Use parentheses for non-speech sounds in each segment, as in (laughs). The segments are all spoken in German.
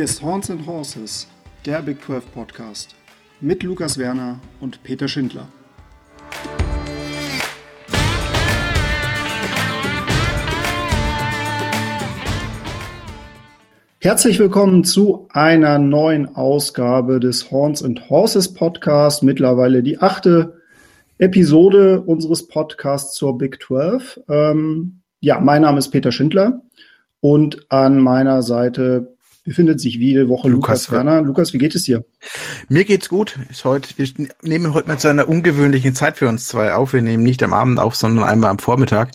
Hier ist Horns and Horses, der Big 12 Podcast mit Lukas Werner und Peter Schindler. Herzlich willkommen zu einer neuen Ausgabe des Horns and Horses Podcast. Mittlerweile die achte Episode unseres Podcasts zur Big 12. Ähm, ja, mein Name ist Peter Schindler und an meiner Seite befindet sich jede Woche Lukas, Lukas Werner. Lukas, wie geht es dir? Mir geht's gut. Ist heute, wir nehmen heute mal zu einer ungewöhnlichen Zeit für uns zwei auf. Wir nehmen nicht am Abend auf, sondern einmal am Vormittag.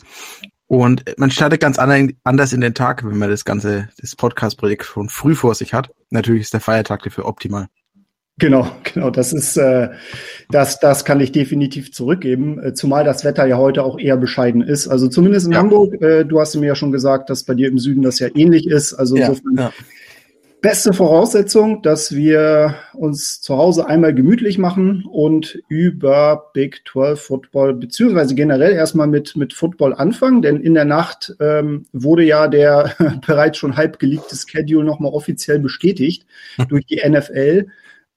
Und man startet ganz anders in den Tag, wenn man das ganze, das Podcast-Projekt schon früh vor sich hat. Natürlich ist der Feiertag dafür optimal. Genau, genau. Das ist, äh, das, das kann ich definitiv zurückgeben. Äh, zumal das Wetter ja heute auch eher bescheiden ist. Also zumindest in ja. Hamburg. Äh, du hast mir ja schon gesagt, dass bei dir im Süden das ja ähnlich ist. Also ja, insofern ja beste Voraussetzung, dass wir uns zu Hause einmal gemütlich machen und über Big 12 Football beziehungsweise generell erstmal mit, mit Football anfangen, denn in der Nacht ähm, wurde ja der (laughs) bereits schon halb geleakte Schedule nochmal offiziell bestätigt hm. durch die NFL.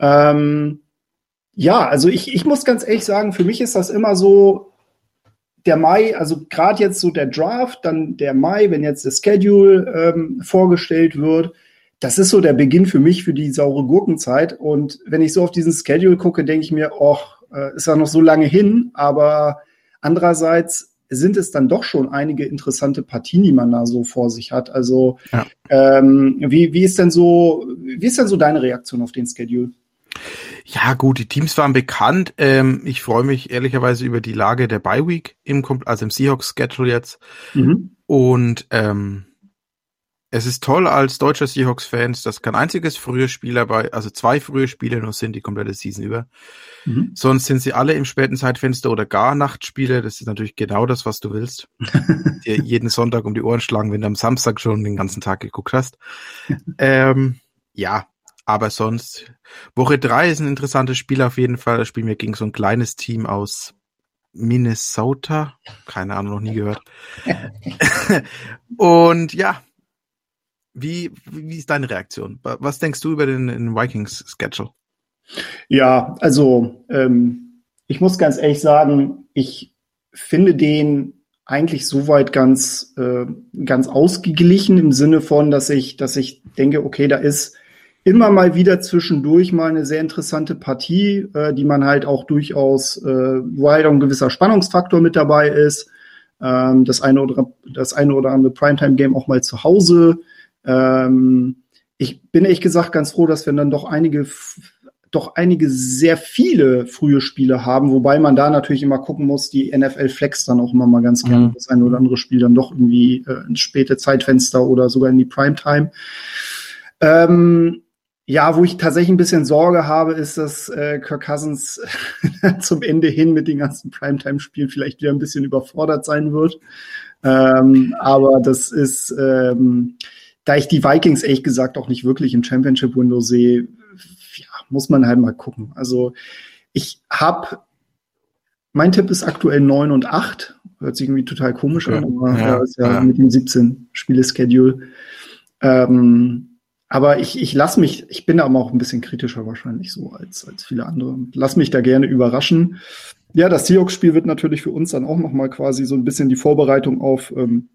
Ähm, ja, also ich, ich muss ganz ehrlich sagen, für mich ist das immer so, der Mai, also gerade jetzt so der Draft, dann der Mai, wenn jetzt der Schedule ähm, vorgestellt wird, das ist so der Beginn für mich für die saure Gurkenzeit. Und wenn ich so auf diesen Schedule gucke, denke ich mir, oh, ist ja noch so lange hin, aber andererseits sind es dann doch schon einige interessante Partien, die man da so vor sich hat. Also ja. ähm, wie, wie ist denn so, wie ist denn so deine Reaktion auf den Schedule? Ja, gut, die Teams waren bekannt. Ähm, ich freue mich ehrlicherweise über die Lage der Bye Week im, also im Seahawks-Schedule jetzt. Mhm. Und ähm, es ist toll als deutscher Seahawks-Fans, dass kein einziges frühe Spiel dabei, also zwei frühe Spiele nur sind die komplette Season über. Mhm. Sonst sind sie alle im späten Zeitfenster oder gar Nachtspiele. Das ist natürlich genau das, was du willst. (laughs) Dir jeden Sonntag um die Ohren schlagen, wenn du am Samstag schon den ganzen Tag geguckt hast. ähm, ja, aber sonst, Woche drei ist ein interessantes Spiel auf jeden Fall. Da spielen wir gegen so ein kleines Team aus Minnesota. Keine Ahnung, noch nie gehört. (laughs) Und ja, wie, wie ist deine Reaktion? Was denkst du über den, den Vikings-Schedule? Ja, also ähm, ich muss ganz ehrlich sagen, ich finde den eigentlich soweit ganz, äh, ganz ausgeglichen im Sinne von, dass ich, dass ich denke, okay, da ist immer mal wieder zwischendurch mal eine sehr interessante Partie, äh, die man halt auch durchaus, äh, wo halt auch ein gewisser Spannungsfaktor mit dabei ist. Ähm, das eine oder das eine oder andere Primetime-Game auch mal zu Hause ähm, ich bin ehrlich gesagt ganz froh, dass wir dann doch einige doch einige sehr viele frühe Spiele haben, wobei man da natürlich immer gucken muss, die NFL Flex dann auch immer mal ganz gerne mhm. das eine oder andere Spiel dann doch irgendwie äh, ins späte Zeitfenster oder sogar in die Primetime. Ähm, ja, wo ich tatsächlich ein bisschen Sorge habe, ist, dass äh, Kirk Cousins (laughs) zum Ende hin mit den ganzen Primetime-Spielen vielleicht wieder ein bisschen überfordert sein wird. Ähm, aber das ist ähm, da ich die Vikings ehrlich gesagt auch nicht wirklich im Championship-Window sehe, ja, muss man halt mal gucken. Also ich habe, mein Tipp ist aktuell 9 und 8. Hört sich irgendwie total komisch okay. an, aber ja, ist ja, ja, mit dem 17 Spiele-Schedule. Ähm, aber ich, ich lasse mich, ich bin da aber auch ein bisschen kritischer wahrscheinlich so als, als viele andere. Lass mich da gerne überraschen. Ja, das Seahawks-Spiel wird natürlich für uns dann auch noch mal quasi so ein bisschen die Vorbereitung auf ähm,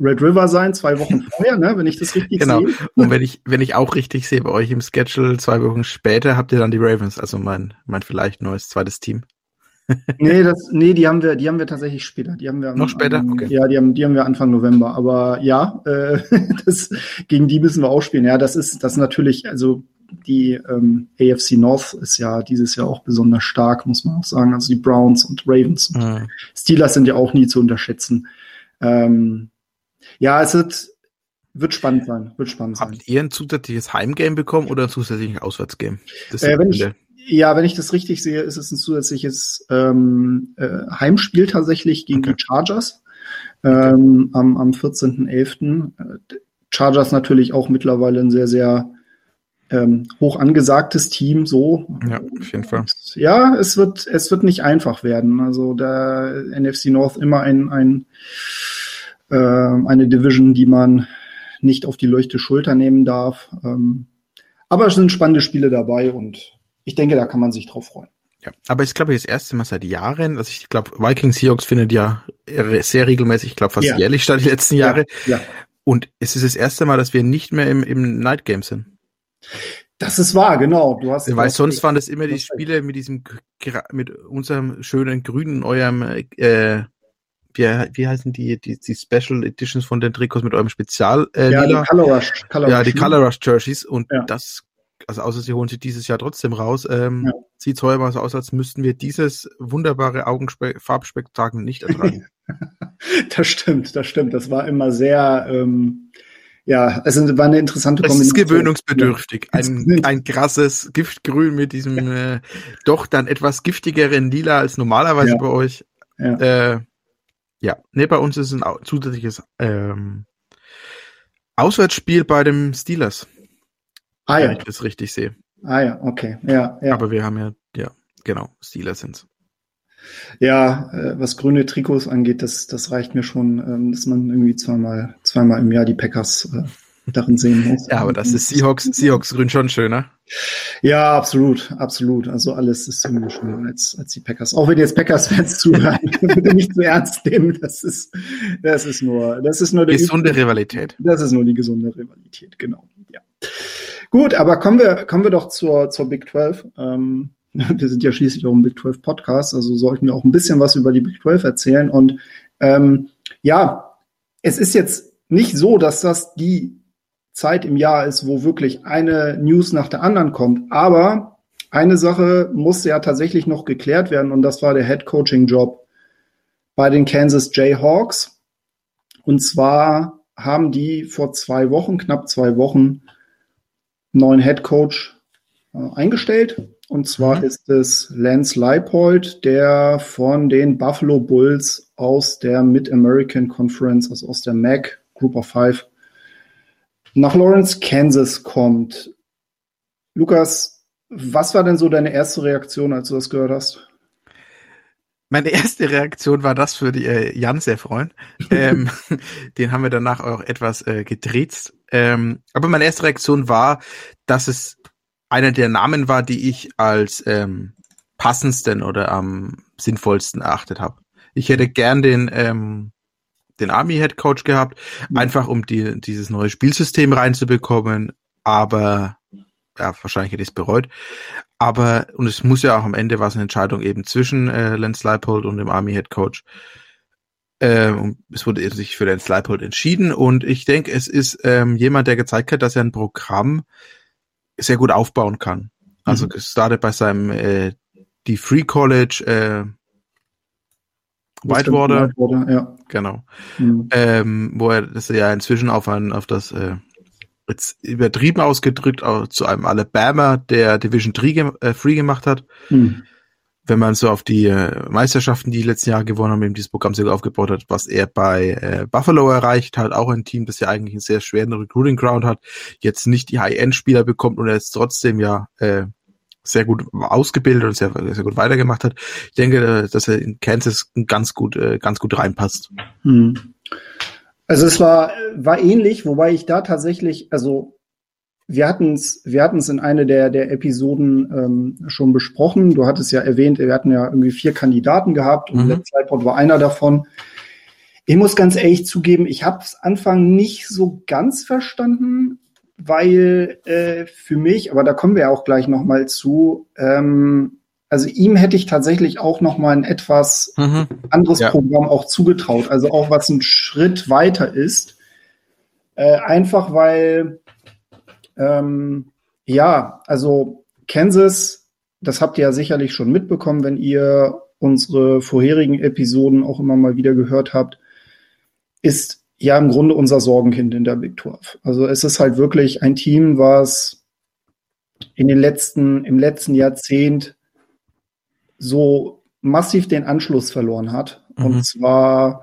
Red River sein, zwei Wochen (laughs) vorher, ne, wenn ich das richtig genau. sehe. Genau. Und wenn ich, wenn ich auch richtig sehe, bei euch im Schedule zwei Wochen später habt ihr dann die Ravens, also mein, mein vielleicht neues zweites Team. (laughs) nee, das, nee, die haben wir, die haben wir tatsächlich später. Die haben wir noch später. Am, okay. Ja, die haben, die haben wir Anfang November. Aber ja, äh, (laughs) das, gegen die müssen wir auch spielen. Ja, das ist, das natürlich, also die ähm, AFC North ist ja dieses Jahr auch besonders stark, muss man auch sagen. Also die Browns und Ravens und mhm. Steelers sind ja auch nie zu unterschätzen. Ähm, ja, es wird, wird spannend sein. Wird spannend Habt sein. ihr ein zusätzliches Heimgame bekommen oder ein zusätzliches Auswärtsgame? Äh, wenn ich, ja, wenn ich das richtig sehe, ist es ein zusätzliches ähm, äh, Heimspiel tatsächlich gegen okay. die Chargers ähm, am, am 14.11. Äh, Chargers natürlich auch mittlerweile ein sehr, sehr ähm, hoch angesagtes Team, so. Ja, auf jeden Fall. Ja, es wird, es wird nicht einfach werden. Also der NFC North immer ein, ein äh, eine Division, die man nicht auf die leuchte Schulter nehmen darf. Ähm, aber es sind spannende Spiele dabei und ich denke, da kann man sich drauf freuen. Ja, aber ich glaube, das erste Mal seit Jahren, also ich glaube, Vikings Seahawks findet ja sehr regelmäßig, ich glaube fast ja. jährlich statt die letzten Jahre. Ja, ja. Und es ist das erste Mal, dass wir nicht mehr im, im Night Game sind. Das ist wahr, genau. Du hast Weil sonst waren das immer die Spiele mit diesem, mit unserem schönen grünen, eurem, äh, wie, wie heißen die, die, die Special Editions von den Trikots mit eurem Spezial, äh, ja, Die Color Rush, Color ja, die? Color Rush Jerseys und ja. das, also außer sie holen sie dieses Jahr trotzdem raus, ähm, ja. sieht heuer mal so aus, als müssten wir dieses wunderbare Augenfarbspektakel nicht ertragen. (laughs) das stimmt, das stimmt. Das war immer sehr, ähm, ja, es war eine interessante Kombination. Es ist gewöhnungsbedürftig. Ein, ein krasses Giftgrün mit diesem äh, doch dann etwas giftigeren Lila als normalerweise ja. bei euch. Ja. Äh, ja, nee, bei uns ist ein zusätzliches ähm, Auswärtsspiel bei dem Steelers. Ah ja. Wenn ich das richtig sehe. Ah ja, okay. Ja, ja. Aber wir haben ja, ja, genau, Steelers sind's. Ja, äh, was grüne Trikots angeht, das, das reicht mir schon, ähm, dass man irgendwie zweimal, zweimal im Jahr die Packers äh, darin sehen muss. Ja, aber das ist Seahawks, Seahawks grün schon schöner. Ja, absolut, absolut. Also alles ist irgendwie schöner als, als die Packers. Auch wenn jetzt Packers-Fans zuhören, (laughs) bitte nicht zu ernst nehmen. Das ist, das ist nur, das ist nur die gesunde Rivalität. Das ist nur die gesunde Rivalität, genau. Ja. Gut, aber kommen wir, kommen wir doch zur, zur Big 12. Ähm, (laughs) wir sind ja schließlich auch ein Big 12 Podcast, also sollten wir auch ein bisschen was über die Big 12 erzählen. Und ähm, ja, es ist jetzt nicht so, dass das die Zeit im Jahr ist, wo wirklich eine News nach der anderen kommt. Aber eine Sache musste ja tatsächlich noch geklärt werden und das war der Head Coaching Job bei den Kansas Jayhawks. Und zwar haben die vor zwei Wochen, knapp zwei Wochen, neuen Head Coach äh, eingestellt. Und zwar mhm. ist es Lance Leipold, der von den Buffalo Bulls aus der Mid-American Conference, also aus der MAC Group of Five, nach Lawrence, Kansas kommt. Lukas, was war denn so deine erste Reaktion, als du das gehört hast? Meine erste Reaktion war das für die äh, Jan sehr freuen. (laughs) ähm, den haben wir danach auch etwas äh, gedreht. Ähm, aber meine erste Reaktion war, dass es einer der Namen war, die ich als ähm, passendsten oder am sinnvollsten erachtet habe. Ich hätte gern den ähm, den Army Head Coach gehabt, mhm. einfach um die, dieses neue Spielsystem reinzubekommen, aber ja, wahrscheinlich hätte ich es bereut. Aber, und es muss ja auch am Ende was eine Entscheidung eben zwischen äh, Lance Leipold und dem Army Head Coach. Äh, es wurde sich für Lance Leipold entschieden und ich denke, es ist ähm, jemand, der gezeigt hat, dass er ein Programm sehr gut aufbauen kann. Also mhm. gestartet bei seinem äh, die Free College äh, Whitewater. Whitewater, ja. Genau. Mhm. Ähm, wo er das ja inzwischen auf ein, auf das äh, jetzt übertrieben ausgedrückt auch zu einem Alabama der Division 3 äh, Free gemacht hat. Mhm. Wenn man so auf die äh, Meisterschaften, die, die letzten Jahre gewonnen haben, eben dieses Programm sehr aufgebaut hat, was er bei äh, Buffalo erreicht hat, auch ein Team, das ja eigentlich einen sehr schweren Recruiting Ground hat, jetzt nicht die High-End-Spieler bekommt und er jetzt trotzdem ja äh, sehr gut ausgebildet und sehr, sehr gut weitergemacht hat. Ich denke, dass er in Kansas ganz gut, äh, ganz gut reinpasst. Hm. Also es war, war ähnlich, wobei ich da tatsächlich, also wir hatten es wir hatten's in einer der, der Episoden ähm, schon besprochen. Du hattest ja erwähnt, wir hatten ja irgendwie vier Kandidaten gehabt und mhm. der Zeitpunkt war einer davon. Ich muss ganz ehrlich zugeben, ich habe es Anfang nicht so ganz verstanden, weil äh, für mich, aber da kommen wir auch gleich noch mal zu, ähm, also ihm hätte ich tatsächlich auch noch mal ein etwas mhm. anderes ja. Programm auch zugetraut, also auch was ein Schritt weiter ist, äh, einfach weil ähm, ja, also Kansas, das habt ihr ja sicherlich schon mitbekommen, wenn ihr unsere vorherigen Episoden auch immer mal wieder gehört habt, ist ja im Grunde unser Sorgenkind in der Big 12. Also es ist halt wirklich ein Team, was in den letzten, im letzten Jahrzehnt so massiv den Anschluss verloren hat. Mhm. Und zwar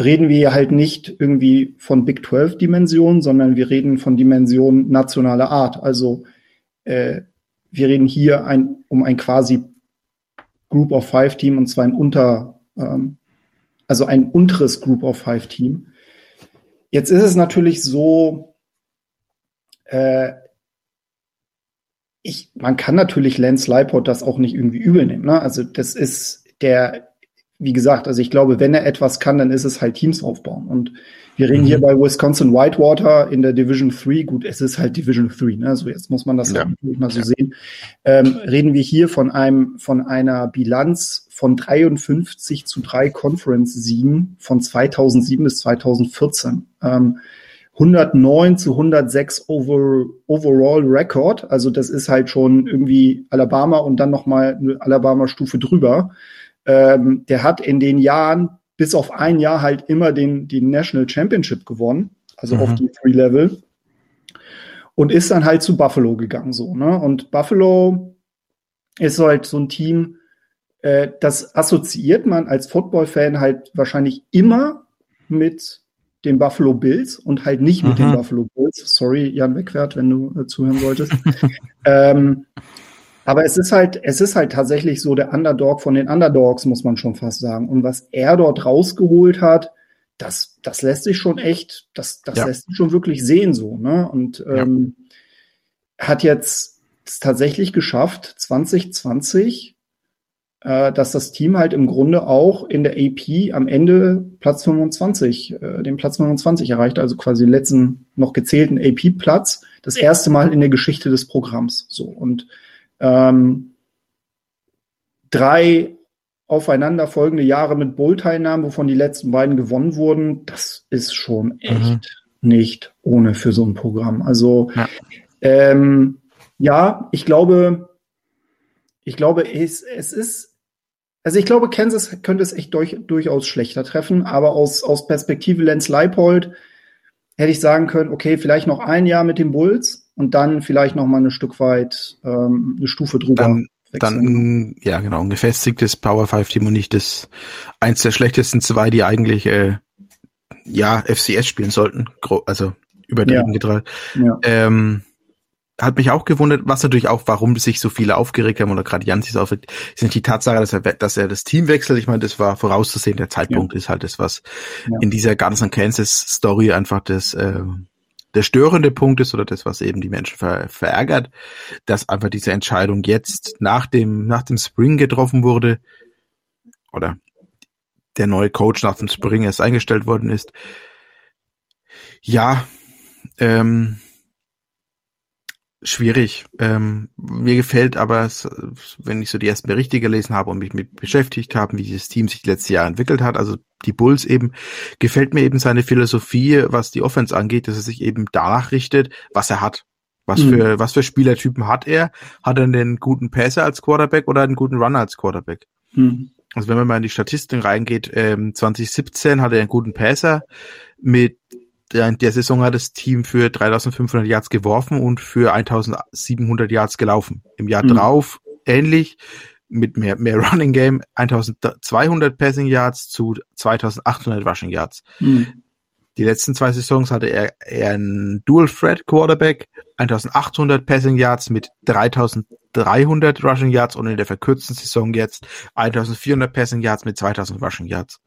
reden wir halt nicht irgendwie von Big 12 Dimensionen, sondern wir reden von Dimensionen nationaler Art. Also äh, wir reden hier ein, um ein quasi Group of Five Team und zwar ein unter, ähm, also ein unteres Group of Five Team. Jetzt ist es natürlich so, äh, ich, man kann natürlich Lance Leiport das auch nicht irgendwie übel nehmen. Ne? Also das ist der, wie gesagt, also ich glaube, wenn er etwas kann, dann ist es halt Teams aufbauen. Und wir reden mhm. hier bei Wisconsin Whitewater in der Division 3. Gut, es ist halt Division 3, ne? Also jetzt muss man das ja. natürlich mal so ja. sehen. Ähm, reden wir hier von einem, von einer Bilanz von 53 zu 3 Conference-Siegen von 2007 bis 2014. Ähm, 109 zu 106 over, Overall Record. Also das ist halt schon irgendwie Alabama und dann nochmal eine Alabama-Stufe drüber. Ähm, der hat in den Jahren bis auf ein Jahr halt immer den, die National Championship gewonnen, also mhm. auf die Three Level. Und ist dann halt zu Buffalo gegangen, so, ne? Und Buffalo ist halt so ein Team, äh, das assoziiert man als Football-Fan halt wahrscheinlich immer mit den Buffalo Bills und halt nicht mit den Buffalo Bills. Sorry, Jan Wegwert, wenn du äh, zuhören solltest. (laughs) ähm, aber es ist halt, es ist halt tatsächlich so der Underdog von den Underdogs, muss man schon fast sagen. Und was er dort rausgeholt hat, das, das lässt sich schon echt, das, das ja. lässt sich schon wirklich sehen so. Ne? Und ähm, ja. hat jetzt tatsächlich geschafft, 2020 äh, dass das Team halt im Grunde auch in der AP am Ende Platz 25, äh, den Platz 25 erreicht, also quasi den letzten noch gezählten AP-Platz, das erste Mal in der Geschichte des Programms. So und ähm, drei aufeinanderfolgende Jahre mit Bowl-Teilnahmen, wovon die letzten beiden gewonnen wurden, das ist schon mhm. echt mhm. nicht ohne für so ein Programm. Also ja, ähm, ja ich glaube, ich glaube, es, es ist also ich glaube, Kansas könnte es echt durch, durchaus schlechter treffen, aber aus, aus Perspektive Lance Leipold hätte ich sagen können, okay, vielleicht noch ein Jahr mit den Bulls und dann vielleicht noch mal ein Stück weit ähm, eine Stufe drüber. Dann, dann ja genau, ein gefestigtes Power 5 Team und nicht das eins der schlechtesten zwei, die eigentlich äh, ja FCS spielen sollten, also übertrieben ja. getreibt. Ja. Ähm, hat mich auch gewundert, was natürlich auch, warum sich so viele aufgeregt haben oder gerade Jan sich aufregt, sind die Tatsache, dass er, dass er das Team wechselt. Ich meine, das war vorauszusehen. Der Zeitpunkt ja. ist halt das, was ja. in dieser ganzen Kansas-Story einfach das, äh, der störende Punkt ist oder das, was eben die Menschen ver verärgert, dass einfach diese Entscheidung jetzt nach dem, nach dem Spring getroffen wurde oder der neue Coach nach dem Spring erst eingestellt worden ist. Ja, ähm, schwierig. Ähm, mir gefällt aber, wenn ich so die ersten Berichte gelesen habe und mich mit beschäftigt habe, wie dieses Team sich letztes Jahr entwickelt hat, also die Bulls eben, gefällt mir eben seine Philosophie, was die Offense angeht, dass er sich eben danach richtet, was er hat. Was mhm. für, was für Spielertypen hat er? Hat er einen guten Passer als Quarterback oder einen guten Runner als Quarterback? Mhm. Also wenn man mal in die Statistiken reingeht, ähm, 2017 hat er einen guten Passer mit in der Saison hat das Team für 3500 Yards geworfen und für 1700 Yards gelaufen. Im Jahr mhm. drauf ähnlich mit mehr, mehr Running Game 1200 Passing Yards zu 2800 Rushing Yards. Mhm. Die letzten zwei Saisons hatte er, er einen Dual Threat Quarterback, 1800 Passing Yards mit 3300 Rushing Yards und in der verkürzten Saison jetzt 1400 Passing Yards mit 2000 Rushing Yards.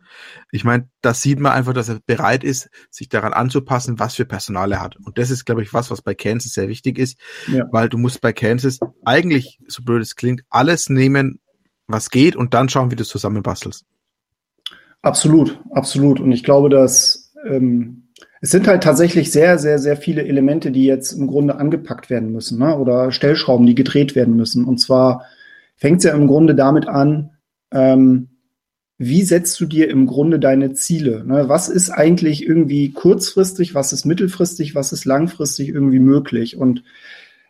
Ich meine, das sieht man einfach, dass er bereit ist, sich daran anzupassen, was für Personal er hat. Und das ist, glaube ich, was, was bei Kansas sehr wichtig ist, ja. weil du musst bei Kansas eigentlich, so blöd es klingt, alles nehmen, was geht und dann schauen, wie du es zusammenbastelst. Absolut, absolut. Und ich glaube, dass ähm, es sind halt tatsächlich sehr, sehr, sehr viele Elemente, die jetzt im Grunde angepackt werden müssen, ne? oder Stellschrauben, die gedreht werden müssen. Und zwar fängt es ja im Grunde damit an, ähm, wie setzt du dir im Grunde deine Ziele? Ne? Was ist eigentlich irgendwie kurzfristig, was ist mittelfristig, was ist langfristig irgendwie möglich? Und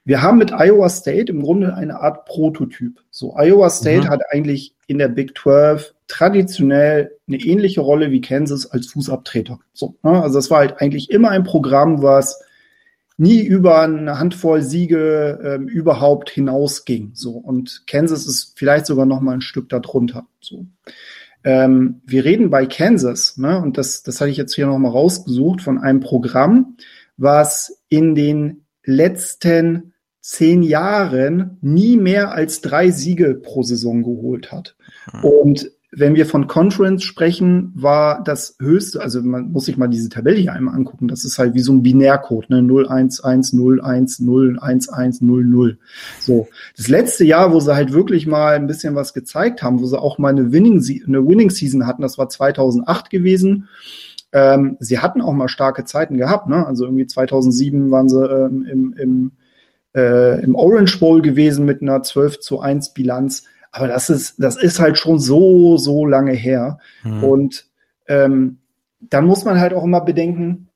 wir haben mit Iowa State im Grunde eine Art Prototyp. So, Iowa State mhm. hat eigentlich in der Big 12 traditionell eine ähnliche Rolle wie Kansas als Fußabtreter. So, ne? Also das war halt eigentlich immer ein Programm, was nie über eine Handvoll Siege ähm, überhaupt hinausging. So und Kansas ist vielleicht sogar noch mal ein Stück darunter. So. Ähm, wir reden bei Kansas, ne, und das, das hatte ich jetzt hier noch mal rausgesucht von einem Programm, was in den letzten zehn Jahren nie mehr als drei Siege pro Saison geholt hat. Mhm. Und wenn wir von Conference sprechen, war das höchste, also man muss sich mal diese Tabelle hier einmal angucken, das ist halt wie so ein Binärcode, ne? 0110101100. So. Das letzte Jahr, wo sie halt wirklich mal ein bisschen was gezeigt haben, wo sie auch mal eine Winning, eine Winning Season hatten, das war 2008 gewesen. Ähm, sie hatten auch mal starke Zeiten gehabt, ne? Also irgendwie 2007 waren sie ähm, im, im, äh, im Orange Bowl gewesen mit einer 12 zu 1 Bilanz aber das ist, das ist halt schon so, so lange her. Mhm. Und ähm, dann muss man halt auch immer bedenken,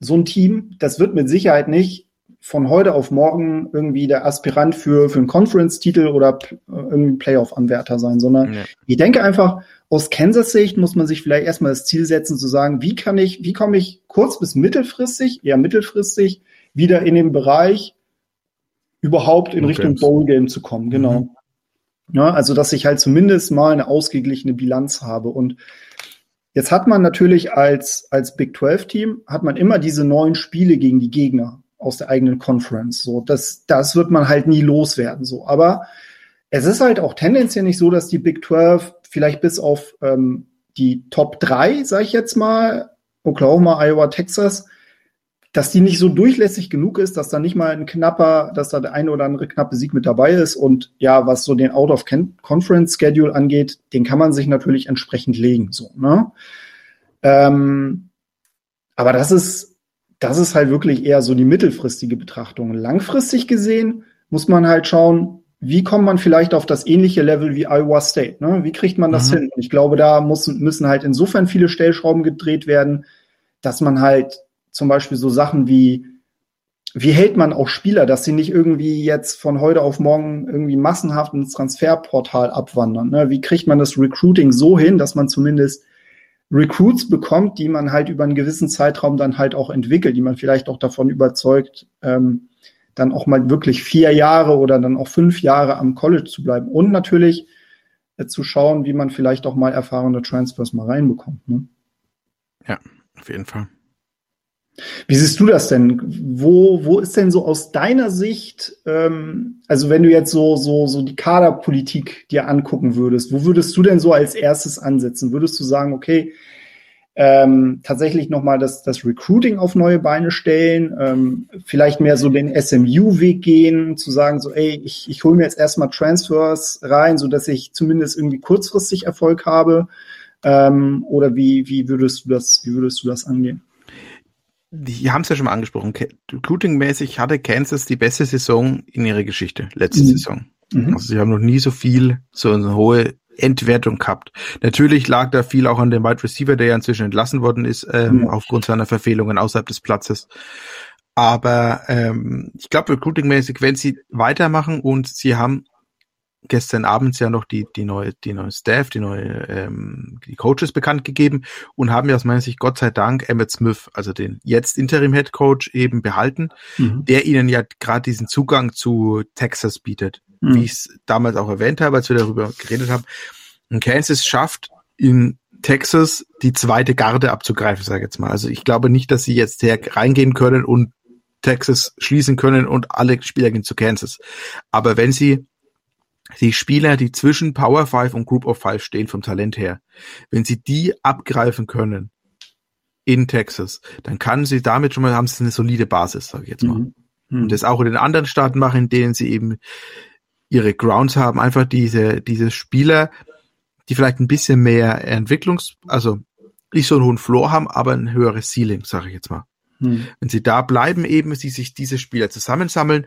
so ein Team, das wird mit Sicherheit nicht von heute auf morgen irgendwie der Aspirant für, für einen Conference-Titel oder irgendwie Playoff-Anwärter sein, sondern ja. ich denke einfach, aus Kansas-Sicht muss man sich vielleicht erstmal das Ziel setzen, zu sagen, wie kann ich, wie komme ich kurz bis mittelfristig, eher mittelfristig, wieder in den Bereich überhaupt in. Richtung Bowl-Game zu kommen, genau. Mhm. Ja, also, dass ich halt zumindest mal eine ausgeglichene Bilanz habe. Und jetzt hat man natürlich als, als Big 12 Team, hat man immer diese neuen Spiele gegen die Gegner aus der eigenen Conference. So, das, das wird man halt nie loswerden. So, aber es ist halt auch tendenziell nicht so, dass die Big 12 vielleicht bis auf ähm, die Top 3, sag ich jetzt mal, Oklahoma, Iowa, Texas, dass die nicht so durchlässig genug ist, dass da nicht mal ein knapper, dass da der eine oder andere knappe Sieg mit dabei ist. Und ja, was so den Out-of-Conference-Schedule angeht, den kann man sich natürlich entsprechend legen. So, ne? Ähm, aber das ist, das ist halt wirklich eher so die mittelfristige Betrachtung. Langfristig gesehen muss man halt schauen, wie kommt man vielleicht auf das ähnliche Level wie Iowa State? Ne? Wie kriegt man das mhm. hin? Ich glaube, da muss, müssen halt insofern viele Stellschrauben gedreht werden, dass man halt zum Beispiel so Sachen wie, wie hält man auch Spieler, dass sie nicht irgendwie jetzt von heute auf morgen irgendwie massenhaft ins Transferportal abwandern? Ne? Wie kriegt man das Recruiting so hin, dass man zumindest Recruits bekommt, die man halt über einen gewissen Zeitraum dann halt auch entwickelt, die man vielleicht auch davon überzeugt, ähm, dann auch mal wirklich vier Jahre oder dann auch fünf Jahre am College zu bleiben und natürlich äh, zu schauen, wie man vielleicht auch mal erfahrene Transfers mal reinbekommt. Ne? Ja, auf jeden Fall. Wie siehst du das denn? Wo, wo ist denn so aus deiner Sicht, ähm, also wenn du jetzt so, so, so die Kaderpolitik dir angucken würdest, wo würdest du denn so als erstes ansetzen? Würdest du sagen, okay, ähm, tatsächlich nochmal das, das Recruiting auf neue Beine stellen, ähm, vielleicht mehr so den SMU-Weg gehen, zu sagen, so, ey, ich, ich hole mir jetzt erstmal Transfers rein, so dass ich zumindest irgendwie kurzfristig Erfolg habe? Ähm, oder wie, wie würdest du das, wie würdest du das angehen? Die haben es ja schon mal angesprochen. Recruiting-mäßig hatte Kansas die beste Saison in ihrer Geschichte, letzte mhm. Saison. Mhm. Also sie haben noch nie so viel, so eine hohe Entwertung gehabt. Natürlich lag da viel auch an dem Wide Receiver, der ja inzwischen entlassen worden ist, ähm, mhm. aufgrund seiner Verfehlungen außerhalb des Platzes. Aber ähm, ich glaube, recruiting-mäßig, wenn sie weitermachen und sie haben gestern Abend ja noch die, die neue, die neue Staff, die neue, ähm, die Coaches bekannt gegeben und haben ja aus meiner Sicht Gott sei Dank Emmett Smith, also den jetzt Interim Head Coach eben behalten, mhm. der ihnen ja gerade diesen Zugang zu Texas bietet, mhm. wie ich es damals auch erwähnt habe, als wir darüber geredet haben. Und Kansas schafft in Texas die zweite Garde abzugreifen, sage ich jetzt mal. Also ich glaube nicht, dass sie jetzt her reingehen können und Texas schließen können und alle Spieler gehen zu Kansas. Aber wenn sie die Spieler, die zwischen Power 5 und Group of 5 stehen vom Talent her, wenn sie die abgreifen können in Texas, dann kann sie damit schon mal, haben sie eine solide Basis, sage ich jetzt mal. Mhm. Mhm. Und das auch in den anderen Staaten machen, in denen sie eben ihre Grounds haben, einfach diese, diese Spieler, die vielleicht ein bisschen mehr Entwicklungs, also nicht so einen hohen Floor haben, aber ein höheres Ceiling, sage ich jetzt mal. Mhm. Wenn sie da bleiben, eben sie sich diese Spieler zusammensammeln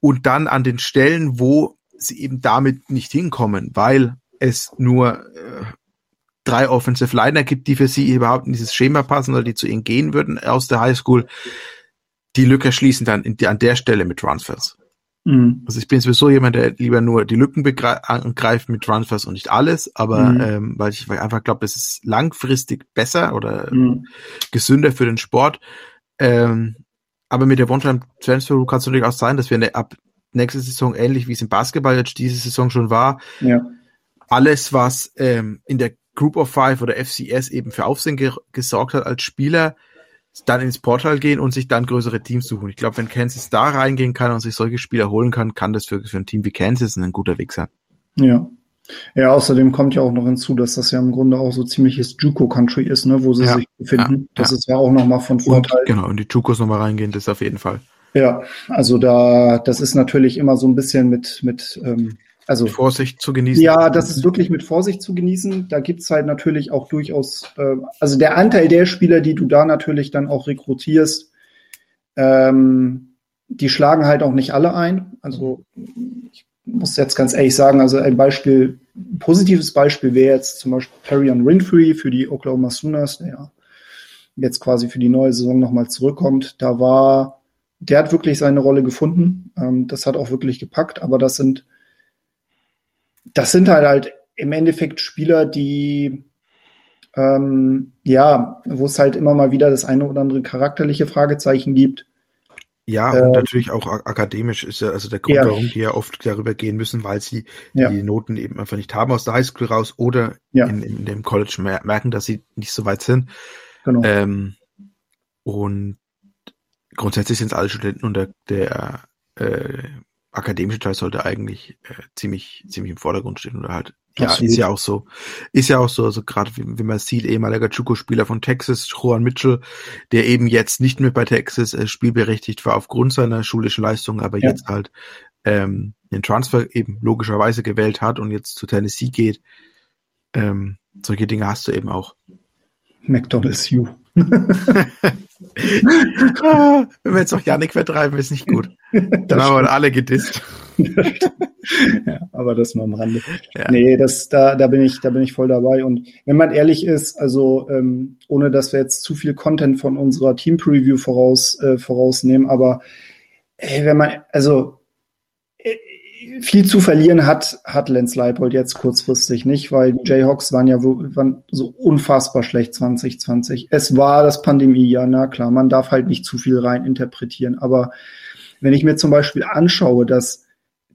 und dann an den Stellen, wo sie eben damit nicht hinkommen, weil es nur äh, drei Offensive Liner gibt, die für sie überhaupt in dieses Schema passen oder die zu ihnen gehen würden aus der Highschool. Die Lücke schließen dann die, an der Stelle mit Transfers. Mhm. Also ich bin sowieso jemand, der lieber nur die Lücken angreift mit Transfers und nicht alles, aber mhm. ähm, weil ich einfach glaube, es ist langfristig besser oder mhm. gesünder für den Sport. Ähm, aber mit der One-Time-Transfer kann es natürlich auch sein, dass wir eine, ab nächste Saison ähnlich wie es im Basketball jetzt diese Saison schon war. Ja. Alles, was ähm, in der Group of Five oder FCS eben für Aufsehen ge gesorgt hat als Spieler, dann ins Portal gehen und sich dann größere Teams suchen. Ich glaube, wenn Kansas da reingehen kann und sich solche Spieler holen kann, kann das für, für ein Team wie Kansas ein guter Weg sein. Ja. Ja, außerdem kommt ja auch noch hinzu, dass das ja im Grunde auch so ziemliches Juco-Country ist, ne, wo sie ja, sich befinden. Ja, das ja. ist ja auch nochmal von Vorteil. Und, genau, und die Jucos nochmal reingehen, das auf jeden Fall. Ja, also da, das ist natürlich immer so ein bisschen mit, mit ähm, also Vorsicht zu genießen. Ja, das ist wirklich mit Vorsicht zu genießen. Da gibt's halt natürlich auch durchaus, äh, also der Anteil der Spieler, die du da natürlich dann auch rekrutierst, ähm, die schlagen halt auch nicht alle ein. Also ich muss jetzt ganz ehrlich sagen, also ein Beispiel, ein positives Beispiel wäre jetzt zum Beispiel Perion Winfrey für die Oklahoma Sooners, der jetzt quasi für die neue Saison nochmal zurückkommt. Da war, der hat wirklich seine Rolle gefunden. Ähm, das hat auch wirklich gepackt, aber das sind das sind halt halt im Endeffekt Spieler, die ähm, ja, wo es halt immer mal wieder das eine oder andere charakterliche Fragezeichen gibt. Ja, und ähm, natürlich auch akademisch ist ja also der Grund, ja. warum die ja oft darüber gehen müssen, weil sie ja. die Noten eben einfach nicht haben aus der Highschool raus oder ja. in, in, dem College merken, dass sie nicht so weit sind. Genau. Ähm, und grundsätzlich sind es alle Studenten und der, der äh, akademische Teil sollte eigentlich äh, ziemlich ziemlich im Vordergrund stehen oder halt ja Absolut. ist ja auch so ist ja auch so also gerade wie, wie man sieht ehemaliger Chuko-Spieler von Texas Juan Mitchell der eben jetzt nicht mehr bei Texas äh, spielberechtigt war aufgrund seiner schulischen Leistung aber ja. jetzt halt ähm, den Transfer eben logischerweise gewählt hat und jetzt zu Tennessee geht ähm, solche Dinge hast du eben auch McDonald's U (laughs) wenn wir jetzt noch Janik vertreiben, ist nicht gut. (laughs) Dann haben wir alle gedisst. (laughs) ja, aber das mal am Rande. Ja. Nee, das, da, da bin ich, da bin ich voll dabei. Und wenn man ehrlich ist, also ähm, ohne dass wir jetzt zu viel Content von unserer Team Preview voraus, äh, vorausnehmen, aber ey, wenn man, also äh, viel zu verlieren hat, hat Lance Leipold jetzt kurzfristig nicht, weil die Jayhawks waren ja waren so unfassbar schlecht 2020. Es war das Pandemiejahr, na klar, man darf halt nicht zu viel rein interpretieren. Aber wenn ich mir zum Beispiel anschaue, dass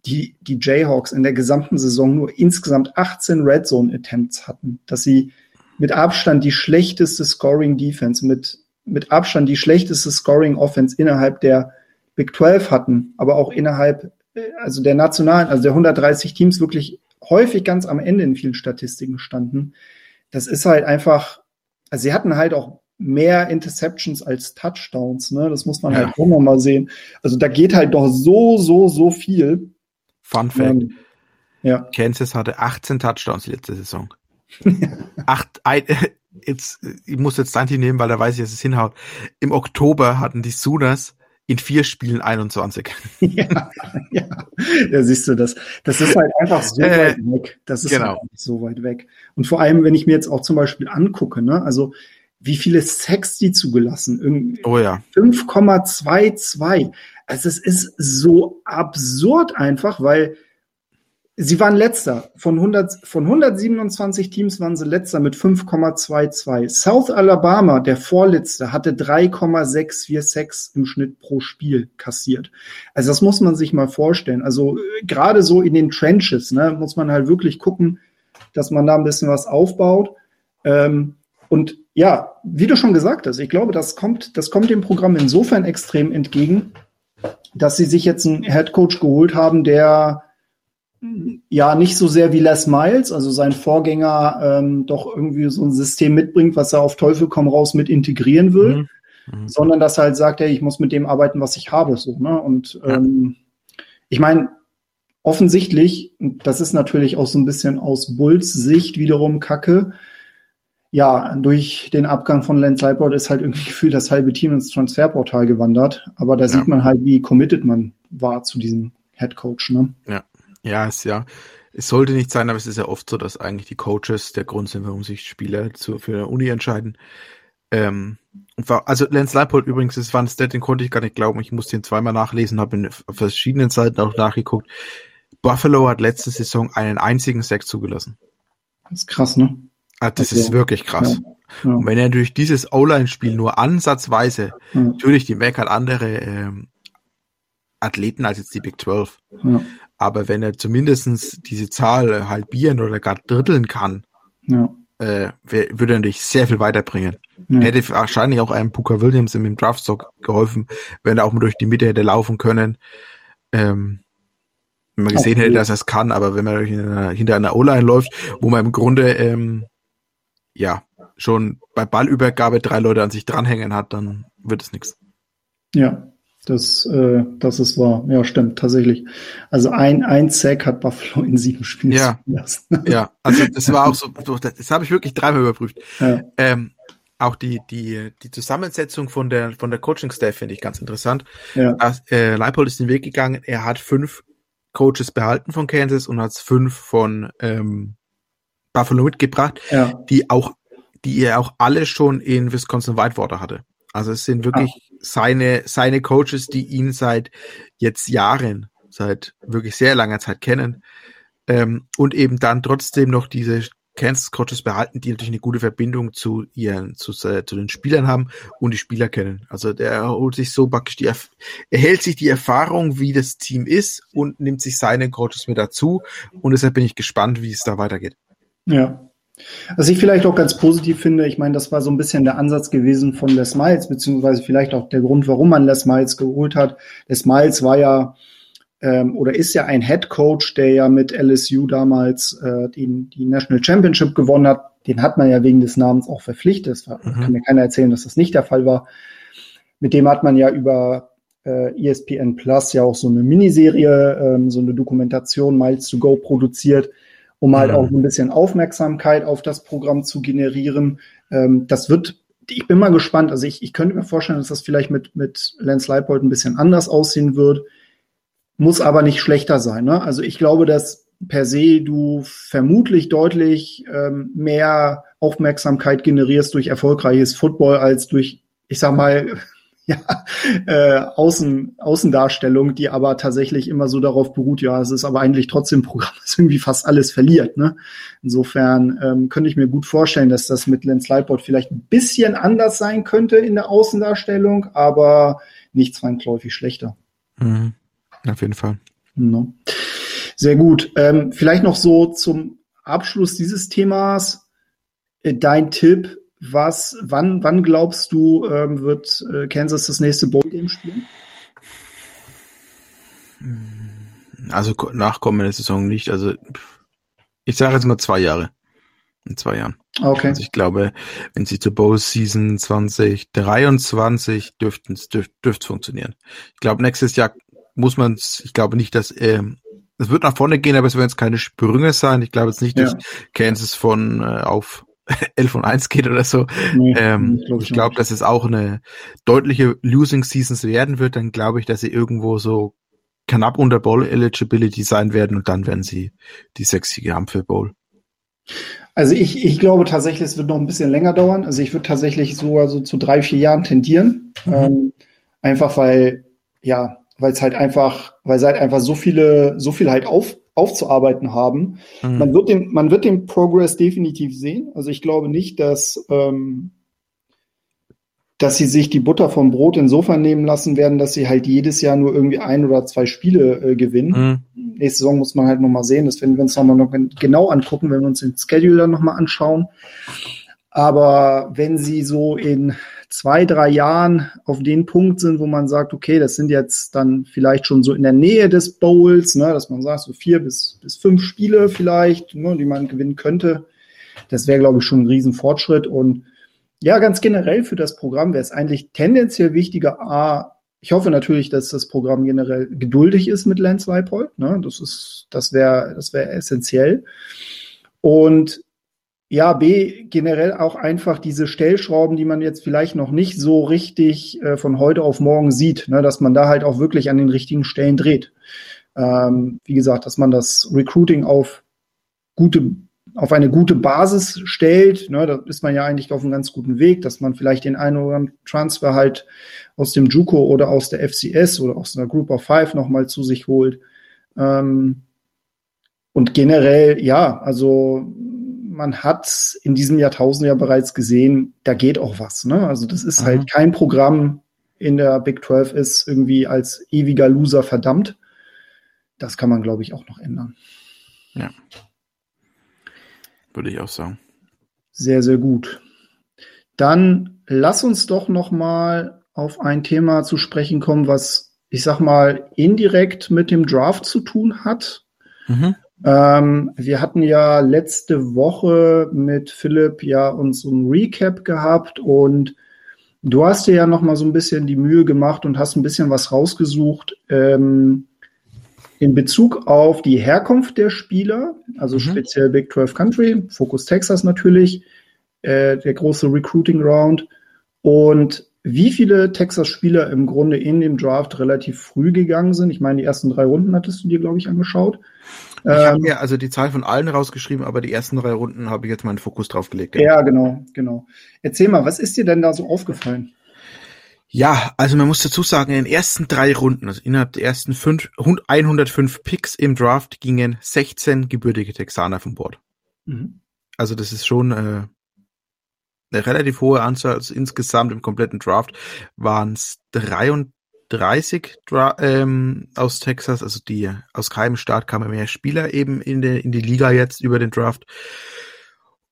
die, die Jayhawks in der gesamten Saison nur insgesamt 18 Red Zone Attempts hatten, dass sie mit Abstand die schlechteste Scoring Defense, mit, mit Abstand die schlechteste Scoring Offense innerhalb der Big 12 hatten, aber auch innerhalb also der nationalen, also der 130 Teams wirklich häufig ganz am Ende in vielen Statistiken standen. Das ist halt einfach, also sie hatten halt auch mehr Interceptions als Touchdowns, ne? Das muss man ja. halt auch nochmal sehen. Also da geht halt doch so, so, so viel. Fun Fact. Ähm, ja. Kansas hatte 18 Touchdowns letzte Saison. (laughs) Acht, ein, (laughs) jetzt, ich muss jetzt Santi nehmen, weil da weiß ich, dass es hinhaut. Im Oktober hatten die Sooners in vier Spielen 21. (laughs) Ja, ja. ja siehst du das. Das ist halt einfach so äh, weit weg. Das ist genau. halt so weit weg. Und vor allem, wenn ich mir jetzt auch zum Beispiel angucke, ne, also wie viele Sex die zugelassen? Irgendwie oh ja. 5,22. Also es ist so absurd einfach, weil Sie waren letzter. Von, 100, von 127 Teams waren sie letzter mit 5,22. South Alabama, der vorletzte, hatte 3,646 im Schnitt pro Spiel kassiert. Also das muss man sich mal vorstellen. Also äh, gerade so in den Trenches, ne, muss man halt wirklich gucken, dass man da ein bisschen was aufbaut. Ähm, und ja, wie du schon gesagt hast, ich glaube, das kommt, das kommt dem Programm insofern extrem entgegen, dass sie sich jetzt einen Headcoach geholt haben, der ja nicht so sehr wie Les Miles, also sein Vorgänger, ähm, doch irgendwie so ein System mitbringt, was er auf Teufel komm raus mit integrieren will, mhm. Mhm. sondern dass er halt sagt, hey, ich muss mit dem arbeiten, was ich habe, so, ne? Und ja. ähm, ich meine, offensichtlich, das ist natürlich auch so ein bisschen aus Bulls Sicht wiederum Kacke. Ja, durch den Abgang von Lance Leipold ist halt irgendwie (laughs) gefühlt das halbe Team ins Transferportal gewandert. Aber da ja. sieht man halt, wie committed man war zu diesem Head Coach, ne? Ja. Ja, es ja. Es sollte nicht sein, aber es ist ja oft so, dass eigentlich die Coaches der Grund sind, warum sich Spieler zu, für eine Uni entscheiden. Ähm, war, also Lance Leipold übrigens, das war ein Stat, den konnte ich gar nicht glauben. Ich musste ihn zweimal nachlesen, habe in verschiedenen Seiten auch nachgeguckt. Buffalo hat letzte Saison einen einzigen Sack zugelassen. Das ist krass, ne? Ah, das also, ist wirklich krass. Ja, ja. Und wenn er durch dieses O-Line-Spiel nur ansatzweise, ja. natürlich die Mac hat andere ähm, Athleten als jetzt die Big 12. Aber wenn er zumindestens diese Zahl halbieren oder gar dritteln kann, ja. äh, würde er natürlich sehr viel weiterbringen. Ja. Hätte wahrscheinlich auch einem Booker Williams im Draftstock geholfen, wenn er auch mal durch die Mitte hätte laufen können. Ähm, wenn man gesehen okay. hätte, dass er es kann, aber wenn man hinter einer O-Line läuft, wo man im Grunde ähm, ja schon bei Ballübergabe drei Leute an sich dranhängen hat, dann wird es nichts. Ja, das, äh, das ist wahr. Ja, stimmt, tatsächlich. Also ein, ein Sack hat Buffalo in sieben Spielen ja. ja, also das war auch (laughs) so, das, das habe ich wirklich dreimal überprüft. Ja. Ähm, auch die, die, die Zusammensetzung von der, von der Coaching-Staff finde ich ganz interessant. Ja. Äh, Leipold ist den Weg gegangen, er hat fünf Coaches behalten von Kansas und hat fünf von ähm, Buffalo mitgebracht, ja. die auch, die er auch alle schon in Wisconsin Whitewater hatte. Also es sind wirklich ah. Seine, seine Coaches, die ihn seit jetzt Jahren, seit wirklich sehr langer Zeit kennen. Ähm, und eben dann trotzdem noch diese Kansas Coaches behalten, die natürlich eine gute Verbindung zu ihren, zu, äh, zu den Spielern haben und die Spieler kennen. Also der holt sich so praktisch die, er hält sich die Erfahrung, wie das Team ist und nimmt sich seine Coaches mit dazu. Und deshalb bin ich gespannt, wie es da weitergeht. Ja. Was ich vielleicht auch ganz positiv finde, ich meine, das war so ein bisschen der Ansatz gewesen von Les Miles, beziehungsweise vielleicht auch der Grund, warum man Les Miles geholt hat. Les Miles war ja ähm, oder ist ja ein Head Coach, der ja mit LSU damals äh, die, die National Championship gewonnen hat. Den hat man ja wegen des Namens auch verpflichtet. Das mhm. kann mir keiner erzählen, dass das nicht der Fall war. Mit dem hat man ja über äh, ESPN Plus ja auch so eine Miniserie, ähm, so eine Dokumentation Miles to Go produziert, um halt mhm. auch ein bisschen Aufmerksamkeit auf das Programm zu generieren. Ähm, das wird ich bin mal gespannt. Also ich, ich könnte mir vorstellen, dass das vielleicht mit, mit Lance Leipold ein bisschen anders aussehen wird muss aber nicht schlechter sein. Ne? Also ich glaube, dass per se du vermutlich deutlich ähm, mehr Aufmerksamkeit generierst durch erfolgreiches Football als durch, ich sag mal, (laughs) ja, äh, Außen, Außendarstellung, die aber tatsächlich immer so darauf beruht, ja, es ist aber eigentlich trotzdem ein Programm, (laughs) das irgendwie fast alles verliert. Ne? Insofern ähm, könnte ich mir gut vorstellen, dass das mit Lens Lightboard vielleicht ein bisschen anders sein könnte in der Außendarstellung, aber nicht zwangsläufig schlechter. Mhm. Auf jeden Fall. No. Sehr gut. Ähm, vielleicht noch so zum Abschluss dieses Themas äh, dein Tipp. Was, wann, wann glaubst du, ähm, wird äh, Kansas das nächste Bowl-Game spielen? Also nach kommender Saison nicht. Also ich sage jetzt mal zwei Jahre. In zwei Jahren. Okay. Also ich glaube, wenn sie zur Bowl Season 2023 dürften es dürft, dürft funktionieren. Ich glaube, nächstes Jahr muss man ich glaube nicht, dass äh, es wird nach vorne gehen, aber es werden jetzt keine Sprünge sein. Ich glaube jetzt nicht, dass ja. Kansas von äh, auf (laughs) 11 und 1 geht oder so. Nee, ähm, glaub ich, glaube, dass es auch eine deutliche Losing Seasons werden wird. Dann glaube ich, dass sie irgendwo so knapp unter Bowl Eligibility sein werden und dann werden sie die sechsige haben für Bowl. Also ich, ich glaube tatsächlich, es wird noch ein bisschen länger dauern. Also ich würde tatsächlich sogar so zu drei, vier Jahren tendieren. Mhm. Ähm, einfach weil, ja, weil es halt einfach, weil sie halt einfach so viele, so viel halt auf, aufzuarbeiten haben. Mhm. Man wird den, man wird den Progress definitiv sehen. Also ich glaube nicht, dass, ähm, dass sie sich die Butter vom Brot insofern nehmen lassen werden, dass sie halt jedes Jahr nur irgendwie ein oder zwei Spiele äh, gewinnen. Mhm. Nächste Saison muss man halt nochmal sehen. Das werden wir uns nochmal noch genau angucken, wenn wir uns den Schedule dann nochmal anschauen. Aber wenn sie so in zwei, drei Jahren auf den Punkt sind, wo man sagt, okay, das sind jetzt dann vielleicht schon so in der Nähe des Bowls, ne, dass man sagt, so vier bis, bis fünf Spiele vielleicht, ne, die man gewinnen könnte. Das wäre, glaube ich, schon ein Riesenfortschritt. Und ja, ganz generell für das Programm wäre es eigentlich tendenziell wichtiger, A, ich hoffe natürlich, dass das Programm generell geduldig ist mit Lance Leipold. Ne? Das ist, das wäre, das wäre essentiell. Und ja, B, generell auch einfach diese Stellschrauben, die man jetzt vielleicht noch nicht so richtig äh, von heute auf morgen sieht, ne, dass man da halt auch wirklich an den richtigen Stellen dreht. Ähm, wie gesagt, dass man das Recruiting auf gute, auf eine gute Basis stellt, ne, da ist man ja eigentlich auf einem ganz guten Weg, dass man vielleicht den einen oder anderen Transfer halt aus dem JUCO oder aus der FCS oder aus einer Group of Five nochmal zu sich holt. Ähm, und generell, ja, also man hat in diesem Jahrtausend ja bereits gesehen, da geht auch was. Ne? Also das ist halt mhm. halt kein Programm in der Big 12 ist irgendwie als ewiger Loser verdammt. Das kann man, glaube ich, auch noch ändern. Ja. Würde ich auch sagen. Sehr, sehr gut. Dann lass uns doch noch mal auf ein Thema zu sprechen kommen, was ich sag mal, indirekt mit dem Draft zu tun hat. Mhm. Ähm, wir hatten ja letzte Woche mit Philipp ja uns ein Recap gehabt und du hast dir ja noch mal so ein bisschen die Mühe gemacht und hast ein bisschen was rausgesucht ähm, in Bezug auf die Herkunft der Spieler, also mhm. speziell Big 12 Country, Focus Texas natürlich, äh, der große Recruiting Round und wie viele Texas-Spieler im Grunde in dem Draft relativ früh gegangen sind. Ich meine, die ersten drei Runden hattest du dir, glaube ich, angeschaut. Ich ähm, habe mir also die Zahl von allen rausgeschrieben, aber die ersten drei Runden habe ich jetzt meinen Fokus drauf gelegt. Ja. ja, genau, genau. Erzähl mal, was ist dir denn da so aufgefallen? Ja, also man muss dazu sagen, in den ersten drei Runden, also innerhalb der ersten fünf, 105 Picks im Draft gingen 16 gebürtige Texaner vom Bord. Mhm. Also das ist schon äh, eine relativ hohe Anzahl. Also insgesamt im kompletten Draft waren es 33 30 ähm, aus Texas, also die aus keinem Staat kamen mehr Spieler eben in, der in die Liga jetzt über den Draft.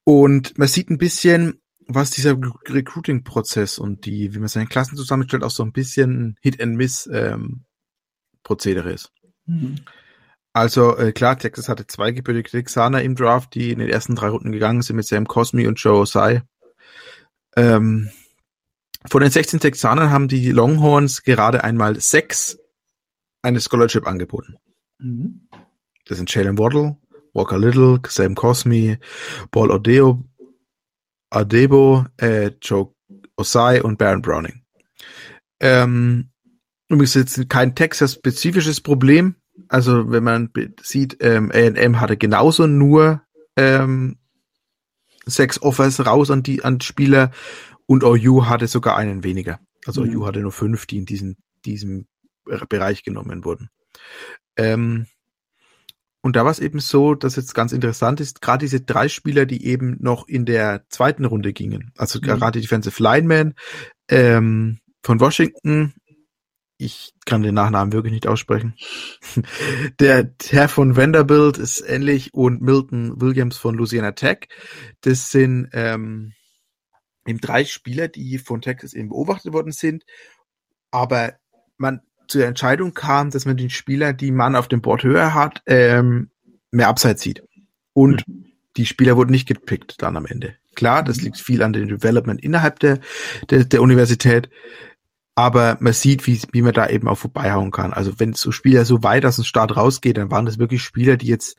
Und man sieht ein bisschen, was dieser Recruiting-Prozess und die, wie man seine Klassen zusammenstellt, auch so ein bisschen Hit-and-Miss-Prozedere ähm, ist. Mhm. Also äh, klar, Texas hatte zwei gebürtige Texaner im Draft, die in den ersten drei Runden gegangen sind mit Sam Cosme und Joe Osai. Ähm, von den 16 Texanern haben die Longhorns gerade einmal sechs eine Scholarship angeboten. Mhm. Das sind Jalen Waddle, Walker Little, Sam Cosme, Paul Odeo, Adebo, äh, Joe Osai und Baron Browning. Ähm, übrigens jetzt kein Texas-spezifisches Problem. Also wenn man sieht, ähm, A&M hatte genauso nur ähm, sechs Offers raus an die an Spieler und OU hatte sogar einen weniger. Also mhm. OU hatte nur fünf, die in diesen, diesem Bereich genommen wurden. Ähm, und da war es eben so, dass jetzt ganz interessant ist, gerade diese drei Spieler, die eben noch in der zweiten Runde gingen, also mhm. gerade Defensive Lineman ähm, von Washington, ich kann den Nachnamen wirklich nicht aussprechen. (laughs) Der Herr von Vanderbilt ist ähnlich und Milton Williams von Louisiana Tech. Das sind ähm, eben drei Spieler, die von Texas eben beobachtet worden sind, aber man zur Entscheidung kam, dass man den Spieler, die man auf dem Board höher hat, ähm, mehr Abseits sieht. Und mhm. die Spieler wurden nicht gepickt dann am Ende. Klar, das mhm. liegt viel an dem Development innerhalb der, der, der Universität, aber man sieht, wie, wie man da eben auch vorbeihauen kann. Also wenn so Spieler so weit aus dem Start rausgeht, dann waren das wirklich Spieler, die jetzt,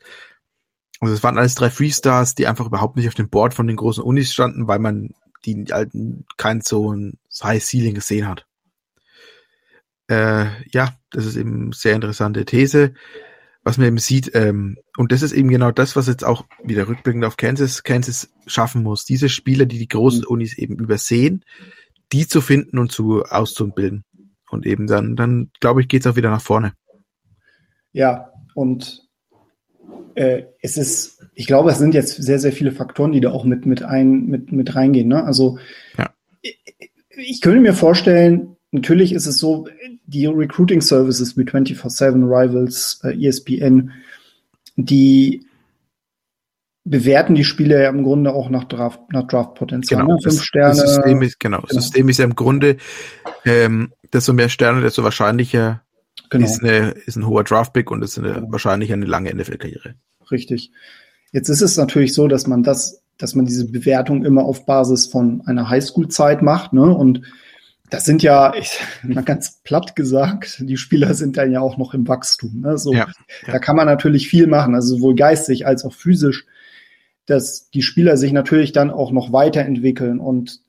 also es waren alles drei Freestars, die einfach überhaupt nicht auf dem Board von den großen Unis standen, weil man die alten kein so ein High Ceiling gesehen hat. Äh, ja, das ist eben eine sehr interessante These, was man eben sieht. Ähm, und das ist eben genau das, was jetzt auch wieder rückblickend auf Kansas, Kansas schaffen muss. Diese Spieler, die die großen Unis eben übersehen, die zu finden und zu auszubilden. Und eben dann, dann glaube ich, geht es auch wieder nach vorne. Ja, und äh, es ist ich glaube, es sind jetzt sehr, sehr viele Faktoren, die da auch mit, mit, ein, mit, mit reingehen. Ne? Also ja. ich, ich könnte mir vorstellen, natürlich ist es so, die Recruiting Services wie 24-7 Rivals, äh, ESPN, die bewerten die Spiele ja im Grunde auch nach Draft, nach Draftpotenzial. Genau, ne? Fünf das, Sterne. Das System ist, genau, genau. System ist ja im Grunde, ähm, desto mehr Sterne, desto wahrscheinlicher genau. ist, eine, ist ein hoher Draftpick und ist eine, genau. wahrscheinlich eine lange NFL-Karriere. Richtig. Jetzt ist es natürlich so, dass man das, dass man diese Bewertung immer auf Basis von einer Highschool-Zeit macht, ne? Und das sind ja, ich, mal ganz platt gesagt, die Spieler sind dann ja auch noch im Wachstum. Ne? So, ja, ja. Da kann man natürlich viel machen, also sowohl geistig als auch physisch, dass die Spieler sich natürlich dann auch noch weiterentwickeln und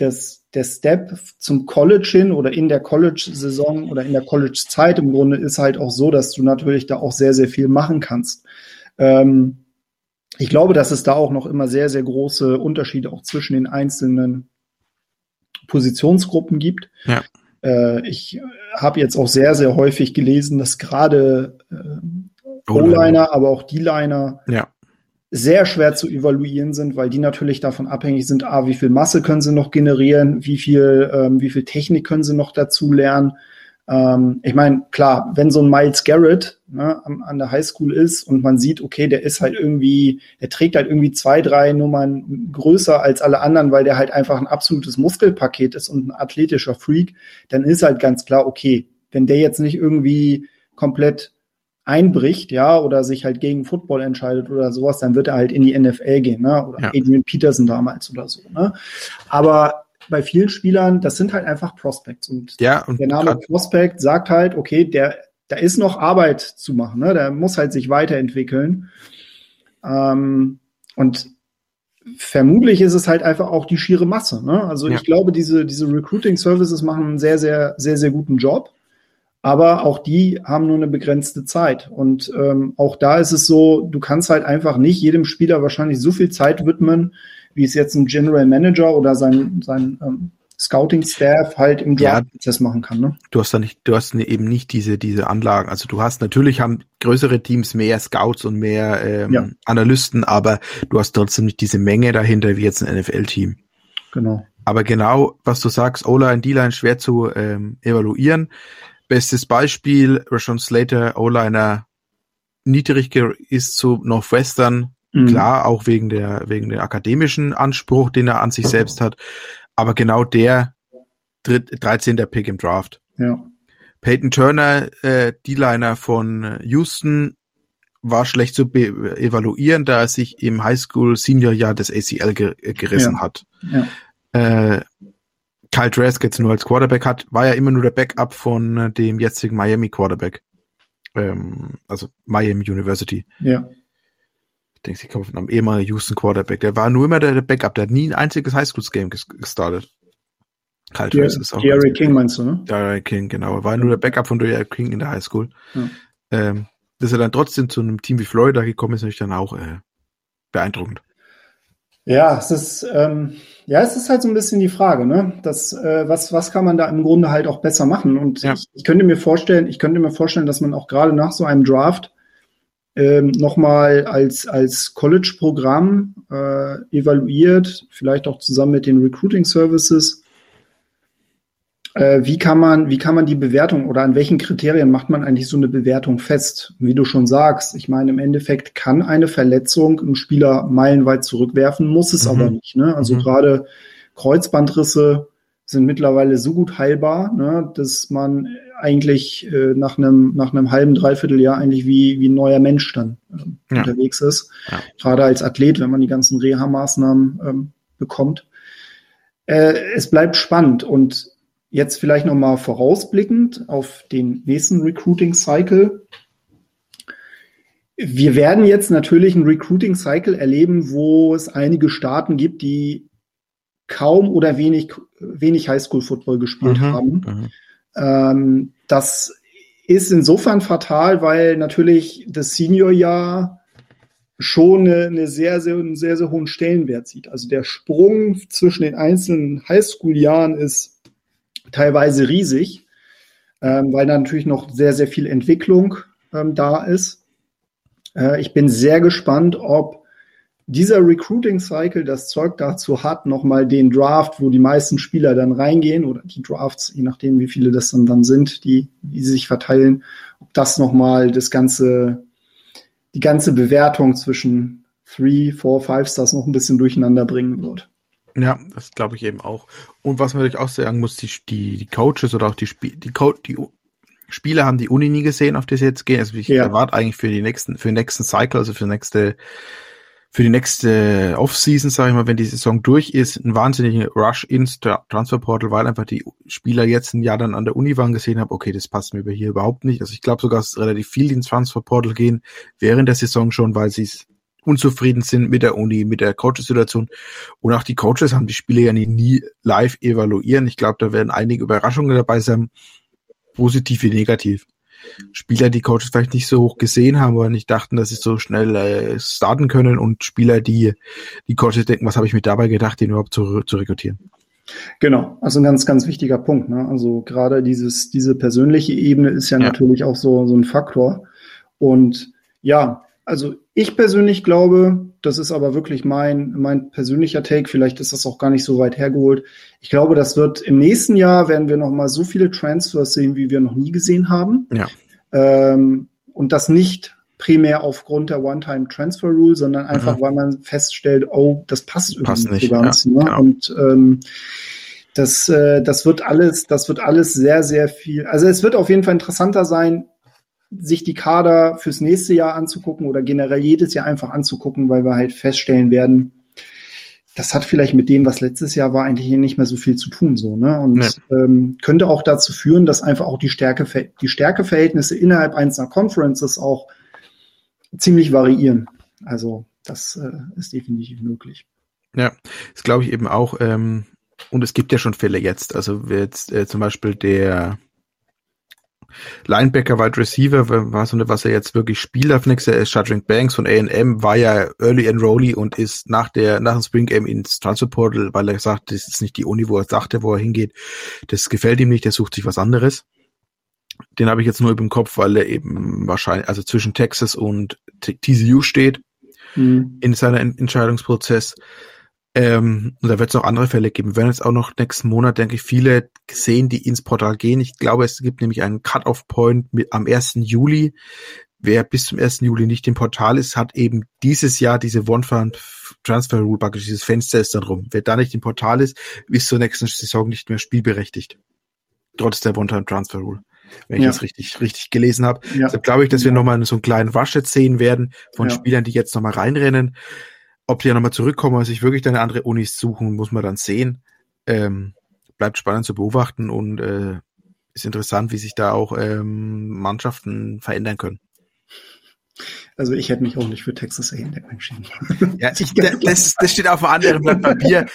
das, der Step zum College hin oder in der College-Saison oder in der College-Zeit im Grunde ist halt auch so, dass du natürlich da auch sehr, sehr viel machen kannst. Ähm, ich glaube, dass es da auch noch immer sehr, sehr große Unterschiede auch zwischen den einzelnen Positionsgruppen gibt. Ja. Äh, ich habe jetzt auch sehr, sehr häufig gelesen, dass gerade äh, O-Liner, aber auch D-Liner ja. Sehr schwer zu evaluieren sind, weil die natürlich davon abhängig sind, a, wie viel Masse können sie noch generieren, wie viel, ähm, wie viel Technik können sie noch dazu lernen. Ähm, ich meine, klar, wenn so ein Miles Garrett ne, an, an der Highschool ist und man sieht, okay, der ist halt irgendwie, der trägt halt irgendwie zwei, drei Nummern größer als alle anderen, weil der halt einfach ein absolutes Muskelpaket ist und ein athletischer Freak, dann ist halt ganz klar, okay, wenn der jetzt nicht irgendwie komplett einbricht, ja, oder sich halt gegen Football entscheidet oder sowas, dann wird er halt in die NFL gehen, ne? Oder ja. Adrian Peterson damals oder so, ne? Aber bei vielen Spielern, das sind halt einfach Prospects. Und, ja, und der Name Prospect sagt halt, okay, der, da ist noch Arbeit zu machen, ne? Der muss halt sich weiterentwickeln. Ähm, und vermutlich ist es halt einfach auch die schiere Masse. Ne? Also ja. ich glaube, diese, diese Recruiting Services machen einen sehr, sehr, sehr, sehr guten Job. Aber auch die haben nur eine begrenzte Zeit. Und ähm, auch da ist es so, du kannst halt einfach nicht jedem Spieler wahrscheinlich so viel Zeit widmen, wie es jetzt ein General Manager oder sein, sein ähm, Scouting-Staff halt im Draft-Prozess ja, machen kann. Ne? Du hast da nicht, du hast eben nicht diese, diese Anlagen. Also du hast natürlich haben größere Teams mehr Scouts und mehr ähm, ja. Analysten, aber du hast trotzdem nicht diese Menge dahinter wie jetzt ein NFL-Team. Genau. Aber genau, was du sagst, O-Line, D-Line schwer zu ähm, evaluieren. Bestes Beispiel, Rashawn Slater, O-Liner niedrig ist zu Northwestern, mhm. klar, auch wegen der, wegen der akademischen Anspruch, den er an sich selbst hat aber genau der 13. Pick im Draft. Ja. Peyton Turner, äh, D-Liner von Houston, war schlecht zu evaluieren, da er sich im Highschool Senior Jahr des ACL ge gerissen ja. hat. Ja. Äh, Kyle Trask jetzt nur als Quarterback hat, war ja immer nur der Backup von äh, dem jetzigen Miami Quarterback. Ähm, also Miami University. Ja ich denke, sie kommt von einem ehemaligen Houston Quarterback. Der war nur immer der, Backup, der hat nie ein einziges Highschool-Game gestartet. Kyle Trace ist auch. Jerry King meinst du, ne? Jerry King, genau. Er war nur der Backup von Jerry King in der Highschool. Ja. Ähm, dass er dann trotzdem zu einem Team wie Florida gekommen ist, natürlich dann auch äh, beeindruckend. Ja, es ist, ähm, ja, es ist halt so ein bisschen die Frage, ne? Das, äh, was, was kann man da im Grunde halt auch besser machen? Und ja. ich, ich könnte mir vorstellen, ich könnte mir vorstellen, dass man auch gerade nach so einem Draft ähm, nochmal als, als College-Programm äh, evaluiert, vielleicht auch zusammen mit den Recruiting Services. Äh, wie, kann man, wie kann man die Bewertung oder an welchen Kriterien macht man eigentlich so eine Bewertung fest? Wie du schon sagst, ich meine, im Endeffekt kann eine Verletzung einen Spieler meilenweit zurückwerfen, muss es mhm. aber nicht. Ne? Also mhm. gerade Kreuzbandrisse sind mittlerweile so gut heilbar, ne, dass man eigentlich äh, nach einem nach einem halben Dreivierteljahr eigentlich wie wie ein neuer Mensch dann äh, ja. unterwegs ist. Ja. Gerade als Athlet, wenn man die ganzen Reha-Maßnahmen ähm, bekommt. Äh, es bleibt spannend und jetzt vielleicht noch mal vorausblickend auf den nächsten Recruiting-Cycle. Wir werden jetzt natürlich einen Recruiting-Cycle erleben, wo es einige Staaten gibt, die kaum oder wenig, wenig Highschool-Football gespielt mhm, haben. Mhm. Ähm, das ist insofern fatal, weil natürlich das Senior-Jahr schon eine, eine sehr, sehr, einen sehr, sehr hohen Stellenwert sieht. Also der Sprung zwischen den einzelnen Highschool-Jahren ist teilweise riesig, ähm, weil da natürlich noch sehr, sehr viel Entwicklung ähm, da ist. Äh, ich bin sehr gespannt, ob dieser Recruiting-Cycle das Zeug dazu hat, nochmal den Draft, wo die meisten Spieler dann reingehen, oder die Drafts, je nachdem, wie viele das dann, dann sind, die, die sich verteilen, ob das nochmal das ganze, die ganze Bewertung zwischen Three, Four, Five Stars noch ein bisschen durcheinander bringen wird. Ja, das glaube ich eben auch. Und was man natürlich auch sagen muss, die, die, die Coaches oder auch die, Spie die, Co die Spieler haben die Uni nie gesehen, auf das jetzt gehen. Also ich ja. erwarte eigentlich für die nächsten, für den nächsten Cycle, also für die nächste für die nächste Offseason, sage ich mal, wenn die Saison durch ist, ein wahnsinniger Rush ins Transferportal, weil einfach die Spieler jetzt ein Jahr dann an der Uni waren gesehen haben, okay, das passt mir hier überhaupt nicht. Also ich glaube sogar, dass relativ viel ins Transferportal gehen während der Saison schon, weil sie unzufrieden sind mit der Uni, mit der Coaches-Situation. Und auch die Coaches haben die Spiele ja nie, nie live evaluieren. Ich glaube, da werden einige Überraschungen dabei sein, positiv wie negativ. Spieler, die Coaches vielleicht nicht so hoch gesehen haben oder nicht dachten, dass sie so schnell äh, starten können und Spieler, die die Coaches denken, was habe ich mir dabei gedacht, den überhaupt zu, zu rekrutieren. Genau, also ein ganz, ganz wichtiger Punkt. Ne? Also gerade dieses, diese persönliche Ebene ist ja, ja, natürlich auch so, so ein Faktor. Und ja, also ich persönlich glaube, das ist aber wirklich mein, mein persönlicher Take, vielleicht ist das auch gar nicht so weit hergeholt. Ich glaube, das wird im nächsten Jahr werden wir noch mal so viele Transfers sehen, wie wir noch nie gesehen haben. Ja. Ähm, und das nicht primär aufgrund der One-Time-Transfer-Rule, sondern einfach, mhm. weil man feststellt, oh, das passt, passt irgendwie nicht so ganz. Ja, ne? genau. Und ähm, Das, äh, das wird alles, das wird alles sehr, sehr viel. Also es wird auf jeden Fall interessanter sein, sich die Kader fürs nächste Jahr anzugucken oder generell jedes Jahr einfach anzugucken, weil wir halt feststellen werden, das hat vielleicht mit dem, was letztes Jahr war, eigentlich nicht mehr so viel zu tun, so, ne? Und nee. ähm, könnte auch dazu führen, dass einfach auch die Stärke, die Stärkeverhältnisse innerhalb einzelner Conferences auch ziemlich variieren. Also, das äh, ist definitiv möglich. Ja, das glaube ich eben auch. Ähm, und es gibt ja schon Fälle jetzt. Also jetzt äh, zum Beispiel der Linebacker, Wide Receiver, was, was er jetzt wirklich spielt auf nächstes Jahr ist, Shadring Banks von A&M, war ja Early Enrollee und ist nach der, nach dem Spring Game ins Transfer Portal, weil er sagt, das ist nicht die Uni, wo er sagte, wo er hingeht. Das gefällt ihm nicht, der sucht sich was anderes. Den habe ich jetzt nur über dem Kopf, weil er eben wahrscheinlich, also zwischen Texas und TCU steht mhm. in seinem Entscheidungsprozess. Ähm, und da wird es auch andere Fälle geben. Wir werden jetzt auch noch nächsten Monat, denke ich, viele sehen, die ins Portal gehen. Ich glaube, es gibt nämlich einen Cut-off-Point am 1. Juli. Wer bis zum 1. Juli nicht im Portal ist, hat eben dieses Jahr diese One-Transfer-Rule, praktisch dieses Fenster ist dann rum. Wer da nicht im Portal ist, ist zur nächsten Saison nicht mehr spielberechtigt. Trotz der One-Time-Transfer-Rule wenn ja. ich das richtig, richtig gelesen habe. Ja. Deshalb glaube ich, dass wir nochmal so einen kleinen Wasch jetzt sehen werden von ja. Spielern, die jetzt nochmal reinrennen. Ob die ja nochmal zurückkommen und sich wirklich eine andere Unis suchen, muss man dann sehen. Ähm, bleibt spannend zu beobachten und äh, ist interessant, wie sich da auch ähm, Mannschaften verändern können. Also ich hätte mich auch nicht für Texas A&M entschieden. Ja, ich, das, das steht auf einem anderen Blatt Papier.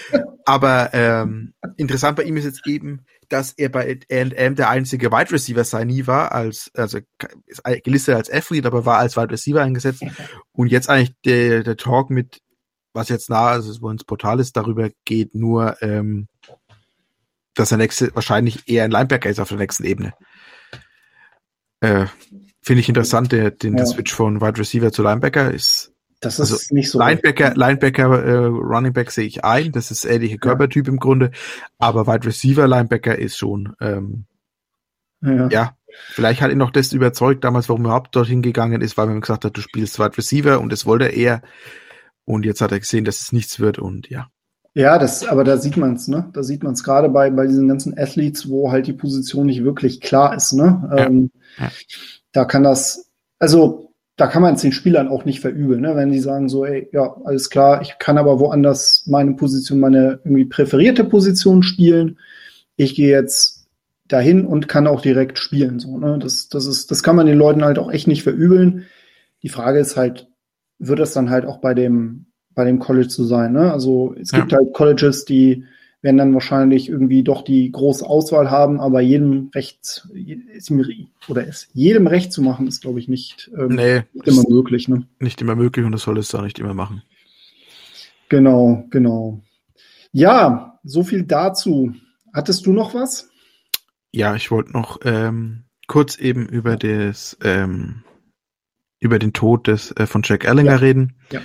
Aber ähm, interessant bei ihm ist jetzt eben, dass er bei A&M der einzige Wide Receiver sein nie war, als also ist gelistet als Athlete, aber war als Wide Receiver eingesetzt. Und jetzt eigentlich der, der Talk mit was jetzt nah, also wo ins Portal ist, darüber geht nur, ähm, dass der nächste wahrscheinlich eher ein Linebacker ist auf der nächsten Ebene. Äh, Finde ich interessant, der, den, ja. der Switch von Wide Receiver zu Linebacker ist. Das ist also nicht so. Linebacker, Linebacker, äh, Running Back sehe ich ein. Das ist ähnliche Körpertyp ja. im Grunde. Aber Wide Receiver Linebacker ist schon, ähm, ja. ja. Vielleicht hat ihn noch das überzeugt damals, warum er überhaupt dorthin gegangen ist, weil man gesagt hat, du spielst Wide Receiver und das wollte er eher. Und jetzt hat er gesehen, dass es nichts wird und ja. Ja, das, aber da sieht man es, ne? Da sieht man es gerade bei, bei diesen ganzen Athletes, wo halt die Position nicht wirklich klar ist, ne? Ja. Ähm, ja. Da kann das, also da kann man es den Spielern auch nicht verübeln, ne? wenn die sagen so, ey, ja, alles klar, ich kann aber woanders meine Position, meine irgendwie präferierte Position spielen. Ich gehe jetzt dahin und kann auch direkt spielen. So, ne? Das, das ist, das kann man den Leuten halt auch echt nicht verübeln. Die Frage ist halt, wird das dann halt auch bei dem, bei dem College so sein. Ne? Also es ja. gibt halt Colleges, die werden dann wahrscheinlich irgendwie doch die große Auswahl haben, aber jedem Recht ist mir, oder es jedem Recht zu machen, ist glaube ich nicht, ähm, nee, nicht immer möglich. Ne? Nicht immer möglich und das soll es da nicht immer machen. Genau, genau. Ja, so viel dazu. Hattest du noch was? Ja, ich wollte noch ähm, kurz eben über das ähm, über den Tod des, äh, von Jack Ellinger ja. reden. Ja.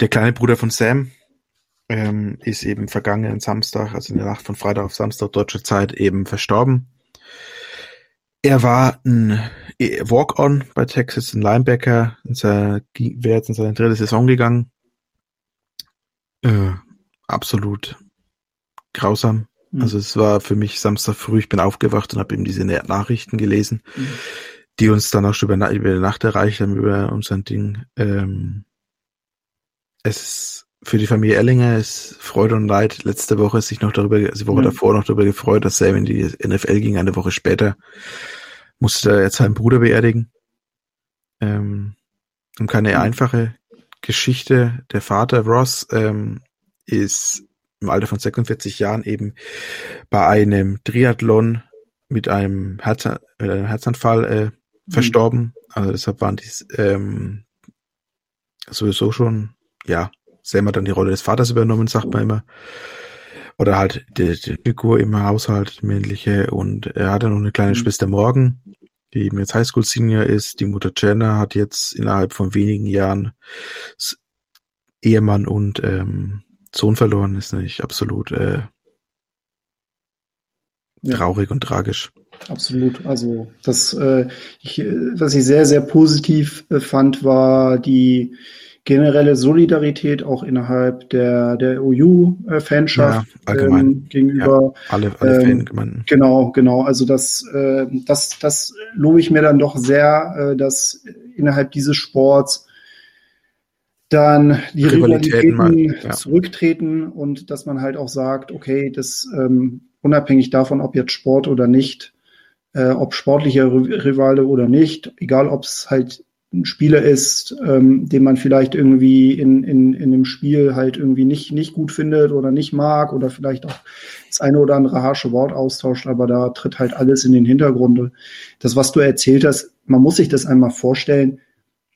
Der kleine Bruder von Sam ähm, ist eben vergangenen Samstag, also in der Nacht von Freitag auf Samstag deutsche Zeit, eben verstorben. Er war ein äh, Walk-on bei Texas, ein Linebacker, wäre jetzt in seine dritte Saison gegangen. Äh, absolut grausam. Mhm. Also es war für mich Samstag früh, ich bin aufgewacht und habe eben diese Nachrichten gelesen. Mhm die uns dann auch schon über, über die Nacht erreicht haben, über unser Ding. Ähm, es ist für die Familie Ellinger ist Freude und Leid. Letzte Woche ist sich noch darüber, also die Woche mhm. davor noch darüber gefreut, dass Sam in die NFL ging. Eine Woche später musste er jetzt seinen Bruder beerdigen. Ähm, und keine mhm. einfache Geschichte. Der Vater Ross ähm, ist im Alter von 46 Jahren eben bei einem Triathlon mit einem Herz, äh, Herzanfall äh, verstorben. Also deshalb waren die ähm, sowieso schon, ja, selber dann die Rolle des Vaters übernommen, sagt man immer. Oder halt die, die Figur im Haushalt, männliche. Und er hatte noch eine kleine mhm. Schwester Morgan, die eben jetzt Highschool Senior ist. Die Mutter Jenna hat jetzt innerhalb von wenigen Jahren Ehemann und ähm, Sohn verloren. Ist nicht absolut äh, traurig ja. und tragisch. Absolut. Also das, äh, ich, was ich sehr, sehr positiv äh, fand, war die generelle Solidarität auch innerhalb der, der OU-Fanschaft ja, ähm, gegenüber. Ja, alle alle ähm, Fangemeinden. Genau, genau. Also das, äh, das, das lobe ich mir dann doch sehr, äh, dass innerhalb dieses Sports dann die Rivalitäten, Rivalitäten ja. zurücktreten und dass man halt auch sagt, okay, das ähm, unabhängig davon, ob jetzt Sport oder nicht, äh, ob sportlicher Rivale oder nicht, egal ob es halt ein Spieler ist, ähm, den man vielleicht irgendwie in, in, in dem Spiel halt irgendwie nicht, nicht gut findet oder nicht mag oder vielleicht auch das eine oder andere harsche Wort austauscht, aber da tritt halt alles in den Hintergrund. Das, was du erzählt hast, man muss sich das einmal vorstellen,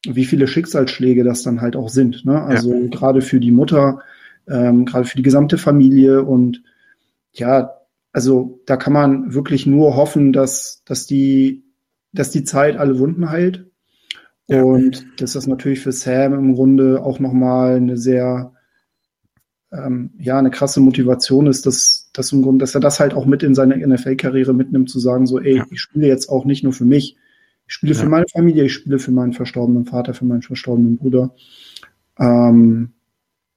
wie viele Schicksalsschläge das dann halt auch sind. Ne? Also ja. gerade für die Mutter, ähm, gerade für die gesamte Familie und ja, also da kann man wirklich nur hoffen, dass, dass die, dass die Zeit alle Wunden heilt ja. Und dass das natürlich für Sam im Grunde auch nochmal eine sehr, ähm, ja, eine krasse Motivation ist, dass, dass im Grunde, dass er das halt auch mit in seine NFL-Karriere mitnimmt, zu sagen, so, ey, ja. ich spiele jetzt auch nicht nur für mich, ich spiele ja. für meine Familie, ich spiele für meinen verstorbenen Vater, für meinen verstorbenen Bruder. Ähm,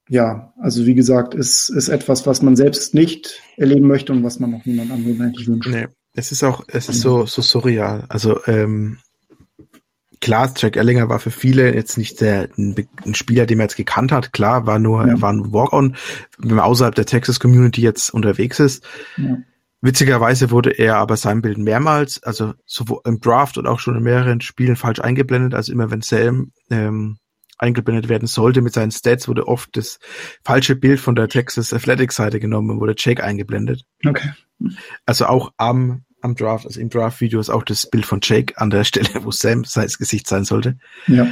ja, also wie gesagt, ist, ist etwas, was man selbst nicht erleben möchte und was man auch niemand anderem eigentlich wünscht. Nee, es ist auch, es ist so, so surreal. Also, ähm, klar, Jack Ellinger war für viele jetzt nicht der, ein, ein Spieler, den man jetzt gekannt hat. Klar, war nur, ja. war ein Walk-on, wenn man außerhalb der Texas-Community jetzt unterwegs ist. Ja. Witzigerweise wurde er aber sein Bild mehrmals, also sowohl im Draft und auch schon in mehreren Spielen falsch eingeblendet. Also immer wenn Sam ähm, eingeblendet werden sollte mit seinen Stats, wurde oft das falsche Bild von der Texas Athletic Seite genommen und wurde Jake eingeblendet. Okay. Also auch am am Draft, also im Draft-Video ist auch das Bild von Jake an der (laughs) Stelle, wo Sam sein Gesicht sein sollte. Ja.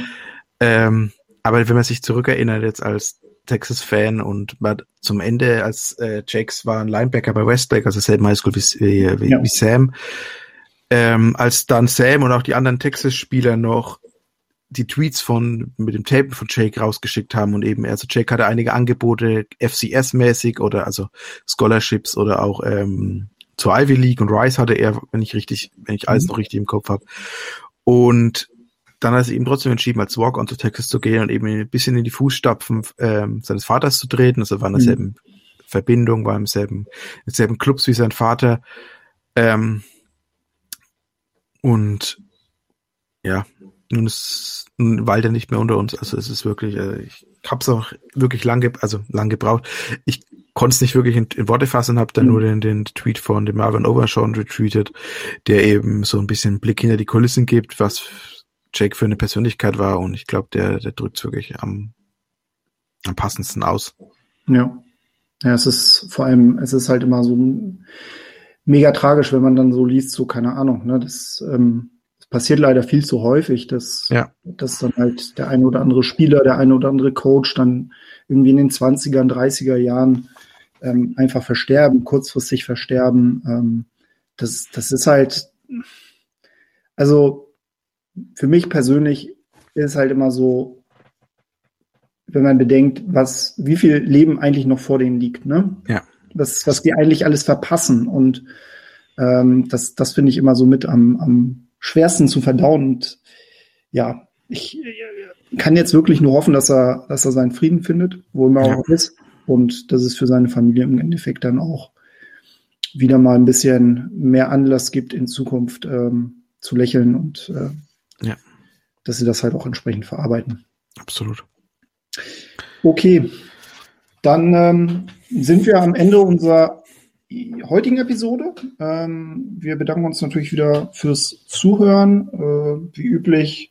Ähm, aber wenn man sich zurückerinnert jetzt als Texas-Fan und zum Ende, als äh, Jakes war ein Linebacker bei Westlake, also selben Highschool wie, wie, ja. wie Sam, ähm, als dann Sam und auch die anderen Texas-Spieler noch die Tweets von mit dem Tape von Jake rausgeschickt haben und eben, also Jake hatte einige Angebote FCS-mäßig oder also Scholarships oder auch ähm, zur Ivy League und Rice hatte er, wenn ich richtig, wenn ich alles mhm. noch richtig im Kopf habe. Und dann hat er sich eben trotzdem entschieden, als Walk-on zu Texas zu gehen und eben ein bisschen in die Fußstapfen ähm, seines Vaters zu treten. Also war in derselben mhm. Verbindung, war im selben, im selben Clubs wie sein Vater. Ähm, und ja, nun ist nun weilt er nicht mehr unter uns. Also es ist wirklich, äh, ich habe es auch wirklich lange, also lang gebraucht. Ich konnte es nicht wirklich in, in Worte fassen, habe dann mhm. nur den, den Tweet von dem Marvin Overshawn retweetet, der eben so ein bisschen Blick hinter die Kulissen gibt, was Jake für eine Persönlichkeit war und ich glaube, der, der drückt wirklich am, am passendsten aus. Ja. Ja, es ist vor allem, es ist halt immer so mega tragisch, wenn man dann so liest, so keine Ahnung, ne, das, ähm, passiert leider viel zu häufig, dass, ja. dass dann halt der eine oder andere Spieler, der eine oder andere Coach dann irgendwie in den 20er, 30er Jahren ähm, einfach versterben, kurzfristig versterben. Ähm, das, das ist halt, also für mich persönlich ist halt immer so, wenn man bedenkt, was, wie viel Leben eigentlich noch vor denen liegt, ne? Ja. Das, was die eigentlich alles verpassen. Und ähm, das, das finde ich immer so mit am, am schwersten zu verdauen. Und ja, ich kann jetzt wirklich nur hoffen, dass er, dass er seinen Frieden findet, wo immer ja. auch ist und dass es für seine Familie im Endeffekt dann auch wieder mal ein bisschen mehr Anlass gibt, in Zukunft ähm, zu lächeln und äh, ja. dass sie das halt auch entsprechend verarbeiten. Absolut. Okay, dann ähm, sind wir am Ende unserer heutigen Episode. Ähm, wir bedanken uns natürlich wieder fürs Zuhören. Äh, wie üblich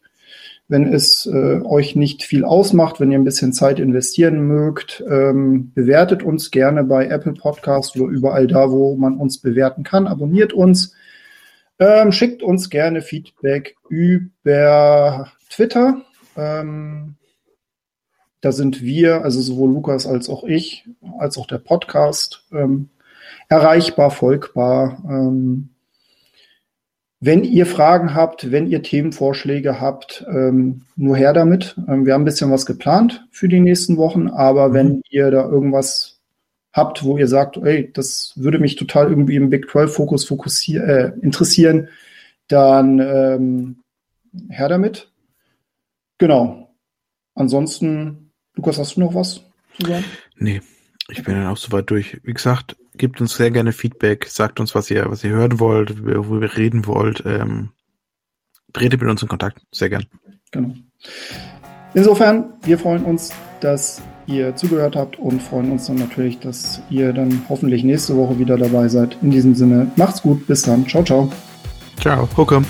wenn es äh, euch nicht viel ausmacht, wenn ihr ein bisschen Zeit investieren mögt, ähm, bewertet uns gerne bei Apple Podcast oder überall da, wo man uns bewerten kann. Abonniert uns. Ähm, schickt uns gerne Feedback über Twitter. Ähm, da sind wir, also sowohl Lukas als auch ich, als auch der Podcast, ähm, erreichbar, folgbar. Ähm, wenn ihr Fragen habt, wenn ihr Themenvorschläge habt, ähm, nur her damit. Ähm, wir haben ein bisschen was geplant für die nächsten Wochen, aber mhm. wenn ihr da irgendwas habt, wo ihr sagt, ey, das würde mich total irgendwie im Big 12 Fokus äh, interessieren, dann ähm, her damit. Genau. Ansonsten, Lukas, hast du noch was zu sagen? Nee, ich bin dann auch soweit durch. Wie gesagt, gebt uns sehr gerne Feedback, sagt uns, was ihr, was ihr hören wollt, worüber ihr reden wollt. Ähm, tretet mit uns in Kontakt, sehr gern. Genau. Insofern, wir freuen uns, dass ihr zugehört habt und freuen uns dann natürlich, dass ihr dann hoffentlich nächste Woche wieder dabei seid. In diesem Sinne, macht's gut, bis dann. Ciao, ciao. Ciao, Hucke.